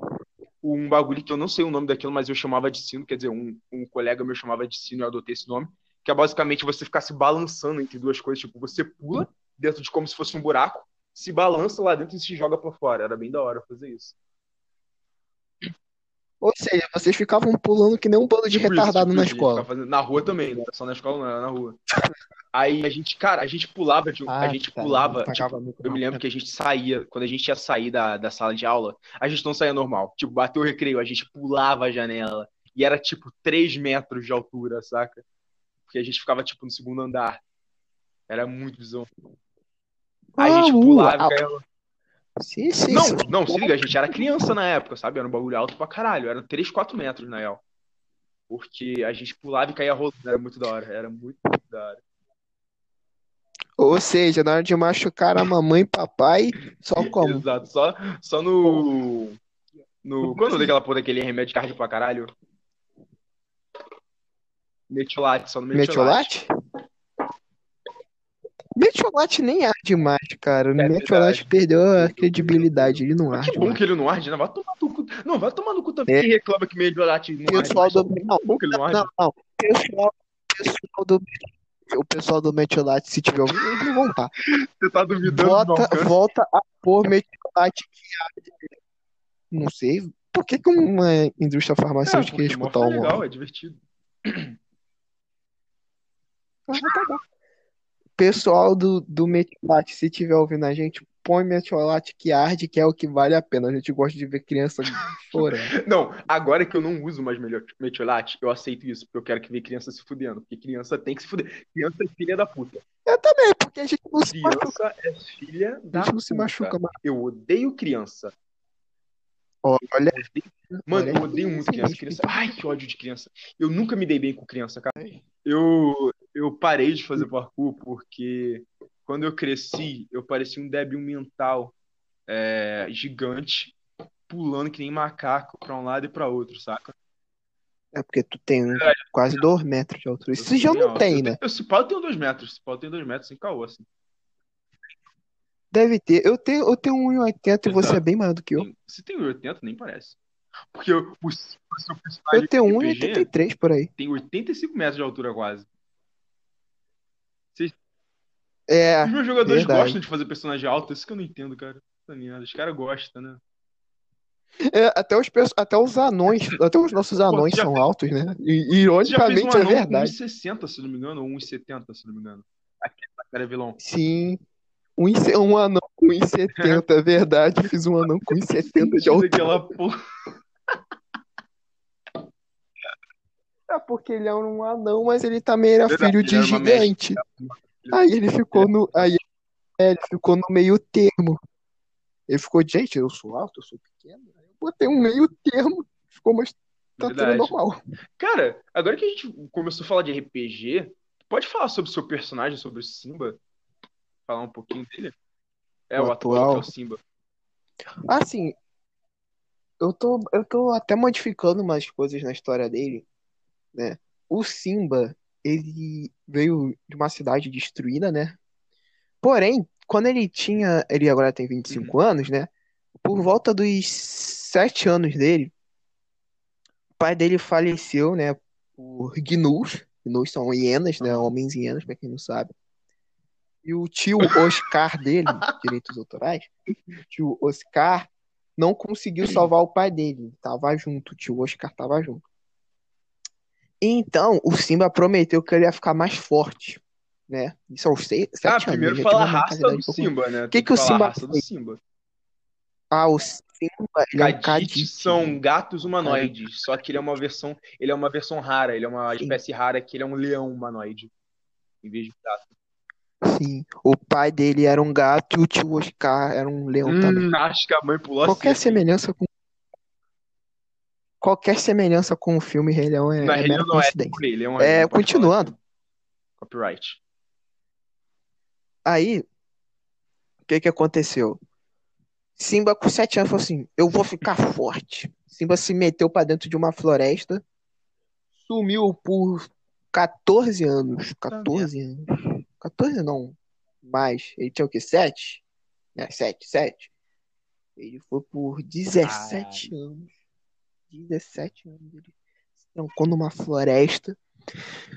Um bagulho que eu não sei o nome daquilo, mas eu chamava de sino, quer dizer, um, um colega meu chamava de sino, eu adotei esse nome, que é basicamente você ficar se balançando entre duas coisas, tipo, você pula dentro de como se fosse um buraco, se balança lá dentro e se joga pra fora. Era bem da hora fazer isso. ou seja, vocês ficavam pulando que nem um bando de Tipo isso, retardado tipo na isso, a gente escola. fazendo- na rua também, não era só na escola, não, era na rua. Aí a gente, cara, a gente pulava, de um- a Ah, gente tá, pulava, tipo, eu me lembro que a gente saía, quando a gente ia sair da, da sala de aula, a gente não saía normal. Tipo, bateu o recreio, a gente pulava a janela. E era tipo 3 metros de altura, saca? Porque a gente ficava, tipo, no segundo andar. Era muito bizarro. Aí a Ah, gente uh, pulava ah, e caía. Sim, sim, Não, sim. não, se liga, a gente era criança na época, sabe? Era um bagulho alto pra caralho. Era 3, 4 metros, na real. Porque a gente pulava e caía rolando. Era muito da hora. Era muito, muito da hora. Ou seja, na hora de machucar a mamãe e papai, só como? Exato. Só, só no. no quando eu dei aquela porra daquele remédio cardio pra caralho? Metiolate, só no metiolate. Metiolate? Metiolate nem arde mais, cara. O É Metiolate perdeu a credibilidade, ele não Mas que arde bom mais. que ele não arde, né? Vai tomar no cu. Não, vai tomar no cu também. É. Quem reclama que metiolate não arde Pessoal do. Não, Que bom que ele não arde. não, não. Pessoal, pessoal do. O pessoal do Metiolate, se tiver ouvindo, eles não vão estar. Você tá duvidando Volta, volta a pôr Metiolate que arde. Não sei. Por que, que uma indústria É, farmacêutica ia porque escutar morfa é o legal, é divertido. Pessoal do, do Metiolate, se tiver ouvindo a gente, põe Metiolate que arde, que é o que vale a pena. A gente gosta de ver criança chorando. Não, agora que eu não uso mais melhor- metiolate, eu aceito isso, porque eu quero que ver criança se fudendo. Porque criança tem que se fuder. Criança é filha da puta. Eu também, porque a gente não se machuca. Criança é filha A da gente não se machuca mais. Eu odeio criança. Olha, Mano, Olha eu odeio muito criança. criança. Ai, que ódio de criança. Eu nunca me dei bem com criança, cara. Eu, eu parei de fazer parkour porque quando eu cresci, eu parecia um débil mental é, gigante, pulando que nem macaco pra um lado e pra outro, saca? É porque tu tem um- quase dois metros de altura. Eu Isso já não alto. tem, Eu né? tenho- eu, se pau, eu tenho dois metros. Se pau, eu tenho dois metros sem caô, assim. Deve ter. Eu tenho, eu tenho 1,80 e você é Exato. bem maior do que eu. Tem- Se tem 80, nem parece. Porque o, o, o seu personagem Eu tenho RPG 1,83 por aí. tem 85 metros de altura quase. É, Os meus jogadores verdade. gostam de fazer personagem alto, isso que eu não entendo, cara. Os caras gostam, né? é, até os, até os anões, até os nossos anões já são fez- altos, né? E, Você já fez um ironicamente é verdade. 1,60, se não me engano, ou 1,70, se não me engano. Aquele cara é vilão. Sim. Um, um anão com 1,70, é verdade. Fiz um anão com 1,70 de altura. aquela porra. É porque ele é um anão, mas ele também era Verdade, filho de gigante. Aí ele ficou no. Aí é, ele ficou no meio termo. Ele ficou, gente, eu sou alto, eu sou pequeno. Aí eu botei um meio termo, ficou uma estatura Verdade. normal. Cara, agora que a gente começou a falar de RPG, pode falar sobre o seu personagem, sobre o Simba? Falar um pouquinho dele? É, O o atual, que é atual? o Simba. Assim, eu tô, eu tô até modificando umas coisas na história dele, né? O Simba, ele veio de uma cidade destruída, né? Porém, quando ele tinha, ele agora tem 25 anos, né? Por volta dos 7 anos dele, o pai dele faleceu, né? Por gnus. Gnus são hienas, né? Homens hienas, pra quem não sabe. E o tio Oscar dele, direitos autorais, o tio Oscar não conseguiu salvar o pai dele. Tava junto, o tio Oscar tava junto. Então, o Simba prometeu que ele ia ficar mais forte, né? Isso aos seis, Ah, sete anos. primeiro ele já fala a raça do Simba, né? Que Tem que o Simba raça do? Simba. Ah, o Simba, ele é um cadite. são gatos humanoides, só que ele é uma versão, ele é uma versão rara, ele é uma Sim. espécie rara que ele é um leão humanoide, em vez de gato. Sim. O pai dele era um gato e o tio Oscar era um leão também. Hum, acho que a mãe pulou Qualquer cerca. semelhança com. Qualquer semelhança com o filme Rei Leão é, Na é real, mera não é coincidência. com ele, é um É, não continuando. Copyright. Aí, o que que aconteceu? Simba, com sete anos, falou assim: Eu vou ficar forte. Simba se meteu pra dentro de uma floresta, sumiu por 14 anos. 14 anos. 14 não, mais. Ele tinha o quê? 7? É, 7, 7. Ele foi por 17 anos. 17 anos. Ele se trancou numa floresta,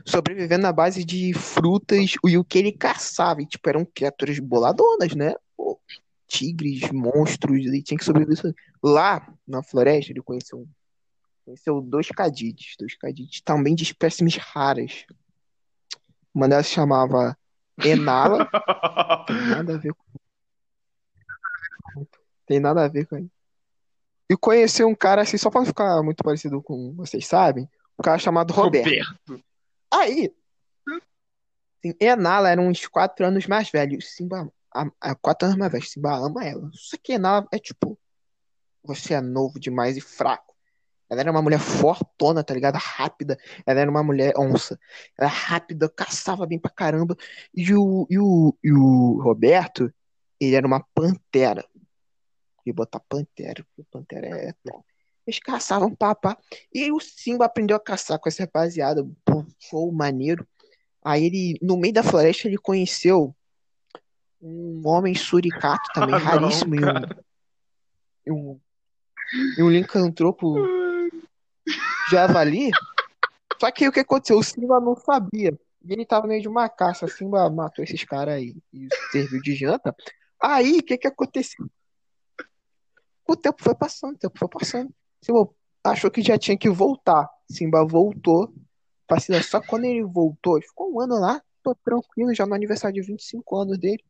sobrevivendo na base de frutas e o que ele caçava. E, tipo, eram criaturas boladonas, né? Pô, tigres, monstros, ele tinha que sobreviver. Lá na floresta, ele conheceu, conheceu dois cadites. Dois cadites também de espécimes raras. Uma delas chamava Enala. Tem nada a ver com. Tem nada a ver com. E conheci um cara assim, só pra ficar muito parecido com vocês sabem, um cara chamado Roberto. Roberto. Aí, assim, Enala era uns 4 anos mais velho. Simba, a, a, 4 anos mais velho. Simba ama ela. Só que Enala é tipo, você é novo demais e fraco. Ela era uma mulher fortona, tá ligado? Rápida. Ela era uma mulher onça. Ela era rápida, caçava bem pra caramba. E o, e o, e o Roberto, ele era uma pantera. E botar pantera, porque pantera é top. Eles caçavam papá. E o Simba aprendeu a caçar com essa rapaziada. Pô, show maneiro. Aí ele, no meio da floresta, ele conheceu um homem suricato também, Ah, não, raríssimo. e um, e um, e um lincantropo javali. Só que aí o que aconteceu? O Simba não sabia. E ele tava no meio de uma caça. O Simba matou esses caras aí e serviu de janta. Aí, o que que aconteceu? O tempo foi passando, o tempo foi passando. Simba achou que já tinha que voltar. Simba voltou. cidade. Só quando ele voltou, ele ficou um ano lá, tô tranquilo, já no aniversário de 25 anos dele.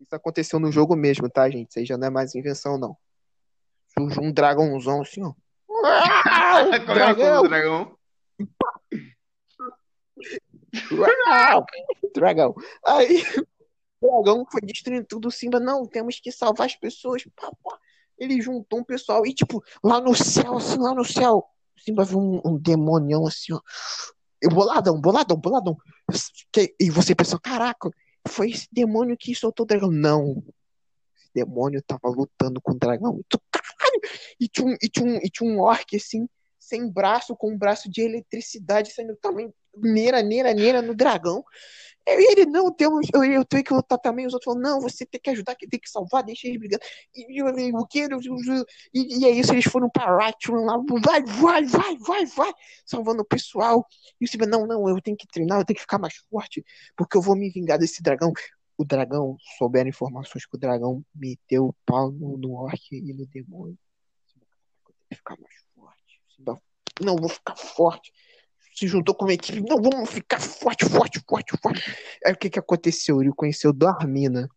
Isso aconteceu no jogo mesmo, tá, gente? Isso aí já não é mais invenção, não. Surgiu um dragãozão assim, ó. É o Dragão! do dragão? Dragão. Aí, dragão foi destruindo tudo. Simba, não, temos que salvar as pessoas. Ele juntou um pessoal e, tipo, lá no céu, assim, lá no céu, Simba viu um, um demonião assim, ó. Boladão, boladão, boladão. E você pensou, caraca, foi esse demônio que soltou o dragão. Não. Esse demônio tava lutando com o dragão. E tinha um, e tinha um, e tinha um orc, assim, sem braço, com um braço de eletricidade, saindo também neira, neira, neira no dragão. Ele, não, temos, eu, eu tenho que lutar também. Os outros falam, não, você tem que ajudar, que tem que salvar, deixa eles brigando. E, e, e o que? E, e é isso, eles foram pra Ratchet lá, vai, vai, vai, vai, vai, salvando o pessoal. E o Simba, não, não, eu tenho que treinar, eu tenho que ficar mais forte, porque eu vou me vingar desse dragão. O dragão, souberam informações que o dragão meteu o pau no, no orc e no demônio. Eu tenho que ficar mais forte. Não, vou ficar forte. Se juntou com uma equipe, não, vamos ficar forte, forte, forte, forte. Aí o que que aconteceu? Ele conheceu Dormina,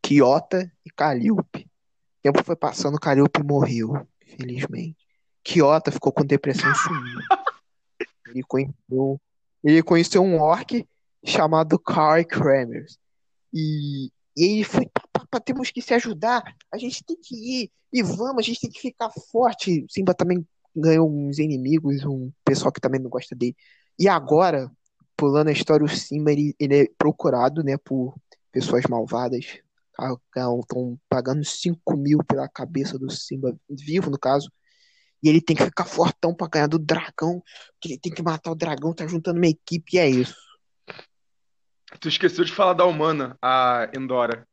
Kiota e Calliope. O tempo foi passando, Calliope morreu, infelizmente. Kiota ficou com depressão e sumiu. Ele conheceu, ele conheceu um orc chamado Carl Kramers. E, e ele foi, pá, pá, pá, temos que se ajudar, a gente tem que ir, e vamos, a gente tem que ficar forte. Simba também ganhou uns inimigos, um pessoal que também não gosta dele. E agora, pulando a história, o Simba ele, ele é procurado, né, por pessoas malvadas. Estão pagando 5 mil pela cabeça do Simba, vivo no caso. E ele tem que ficar fortão pra ganhar do dragão. Que ele tem que matar o dragão, tá juntando uma equipe e é isso. Tu esqueceu de falar da humana, a Endora.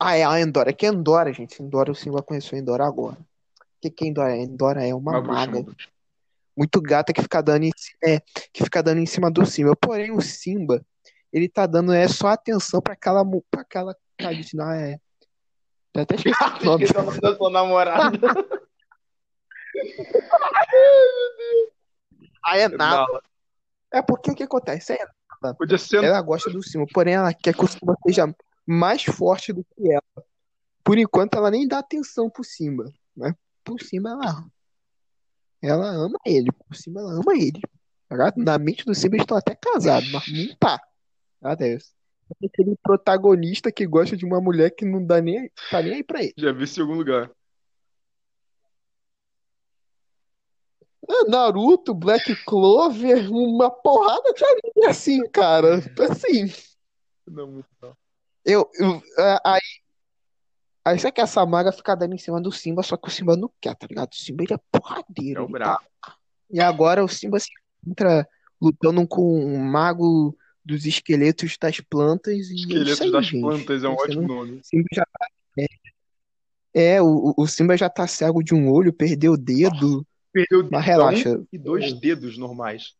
Ah, é a Endora. Que é Endora, gente? Endora, o Simba conheceu a Endora agora. Que, que é Endora? Endora é uma, maga muito gata que fica dando em, é, que fica dando em cima do Simba. Porém, o Simba, ele tá dando é, só atenção pra aquela, pra aquela Cadina, é. Já até esqueci o nome. Esqueci da sua namorada. A Enala. Não, É porque o que acontece? É, podia ser. ela gosta do Simba, porém ela quer que o Simba seja mais forte do que ela. Por enquanto, ela nem dá atenção pro Simba. Mas pro Simba, ela, ela ama ele. Por Simba, ela ama ele. Na mente do Simba, eles estão até casados, mas não tá. Adeus. É aquele protagonista que gosta de uma mulher que não dá nem, tá nem aí pra ele. Já vi isso em algum lugar. É, Naruto, Black Clover, uma porrada de anime assim, cara. Assim. Não, muito não. Eu, eu- é, aí, aí você quer essa maga ficar dando em cima do Simba, só que o Simba não quer, tá ligado? O Simba ele é É porradeiro, o ele brabo. tá. E agora o Simba se encontra lutando com um mago dos esqueletos das plantas e é Esqueletos aí, das gente. plantas é um ótimo não- nome. o Simba já tá, é, é, o, o Simba já tá cego de um olho, perdeu o dedo, Perdeu o mas relaxa. e dois dedos normais.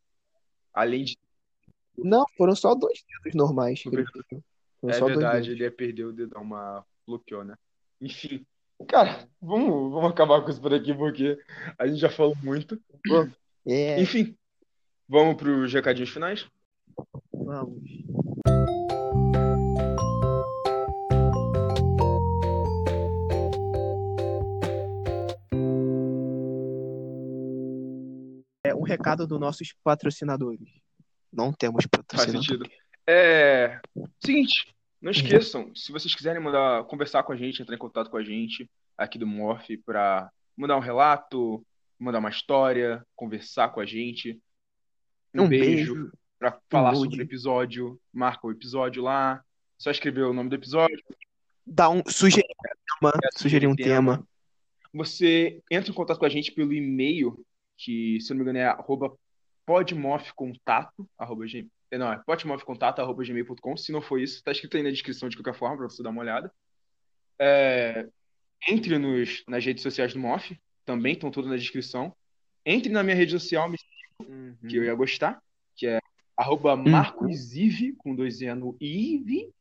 Além de. Não, foram só dois dedos normais. ele perdeu. É dois verdade, ele ia perder o dedão, uma bloqueou, né? Enfim. Cara, vamos, vamos acabar com isso por aqui, porque a gente já falou muito. É, Enfim, vamos para os recadinhos finais? vamos. É um recado dos nossos patrocinadores. Não temos Faz patrocinadores. sentido. É. Seguinte, não esqueçam, se vocês quiserem mandar conversar com a gente, entrar em contato com a gente aqui do Morph para mandar um relato, mandar uma história, conversar com a gente. Um, Um beijo, beijo. para falar sobre o episódio, marca o episódio lá. Só escrever o nome do episódio, Dá um, sugerir um tema, sugerir um tema. Você entra em contato com a gente pelo e-mail, que, se não me engano, é arroba podmorfcontato, arroba gmail. Não, é podmorfcontato, arroba gmail.com. Se não for isso, tá escrito aí na descrição de qualquer forma, para você dar uma olhada. É, entre nos, nas redes sociais do Morph, também estão todas na descrição. Entre na minha rede social, me Uhum. que eu ia gostar, que é arroba marcosive, com dois E no Ive.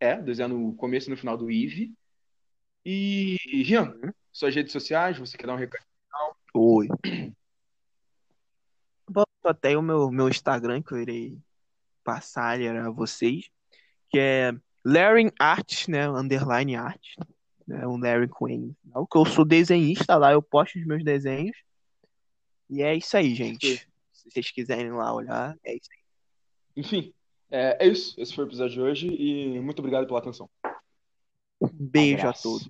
É, dois E no começo e no final do Ive. E, Rian, suas redes sociais, você quer dar um recado? Oi. Bom, só tem o meu, meu Instagram que eu irei passar a vocês, que é Larry Art, né? Underline Art. Né, um Larry com N. Não, que eu sou desenhista lá, eu posto os meus desenhos. E é isso aí, gente. Se vocês quiserem lá olhar, é isso aí. Enfim, é, é isso. Esse foi o episódio de hoje e muito obrigado pela atenção. Um beijo a Abraço. todos.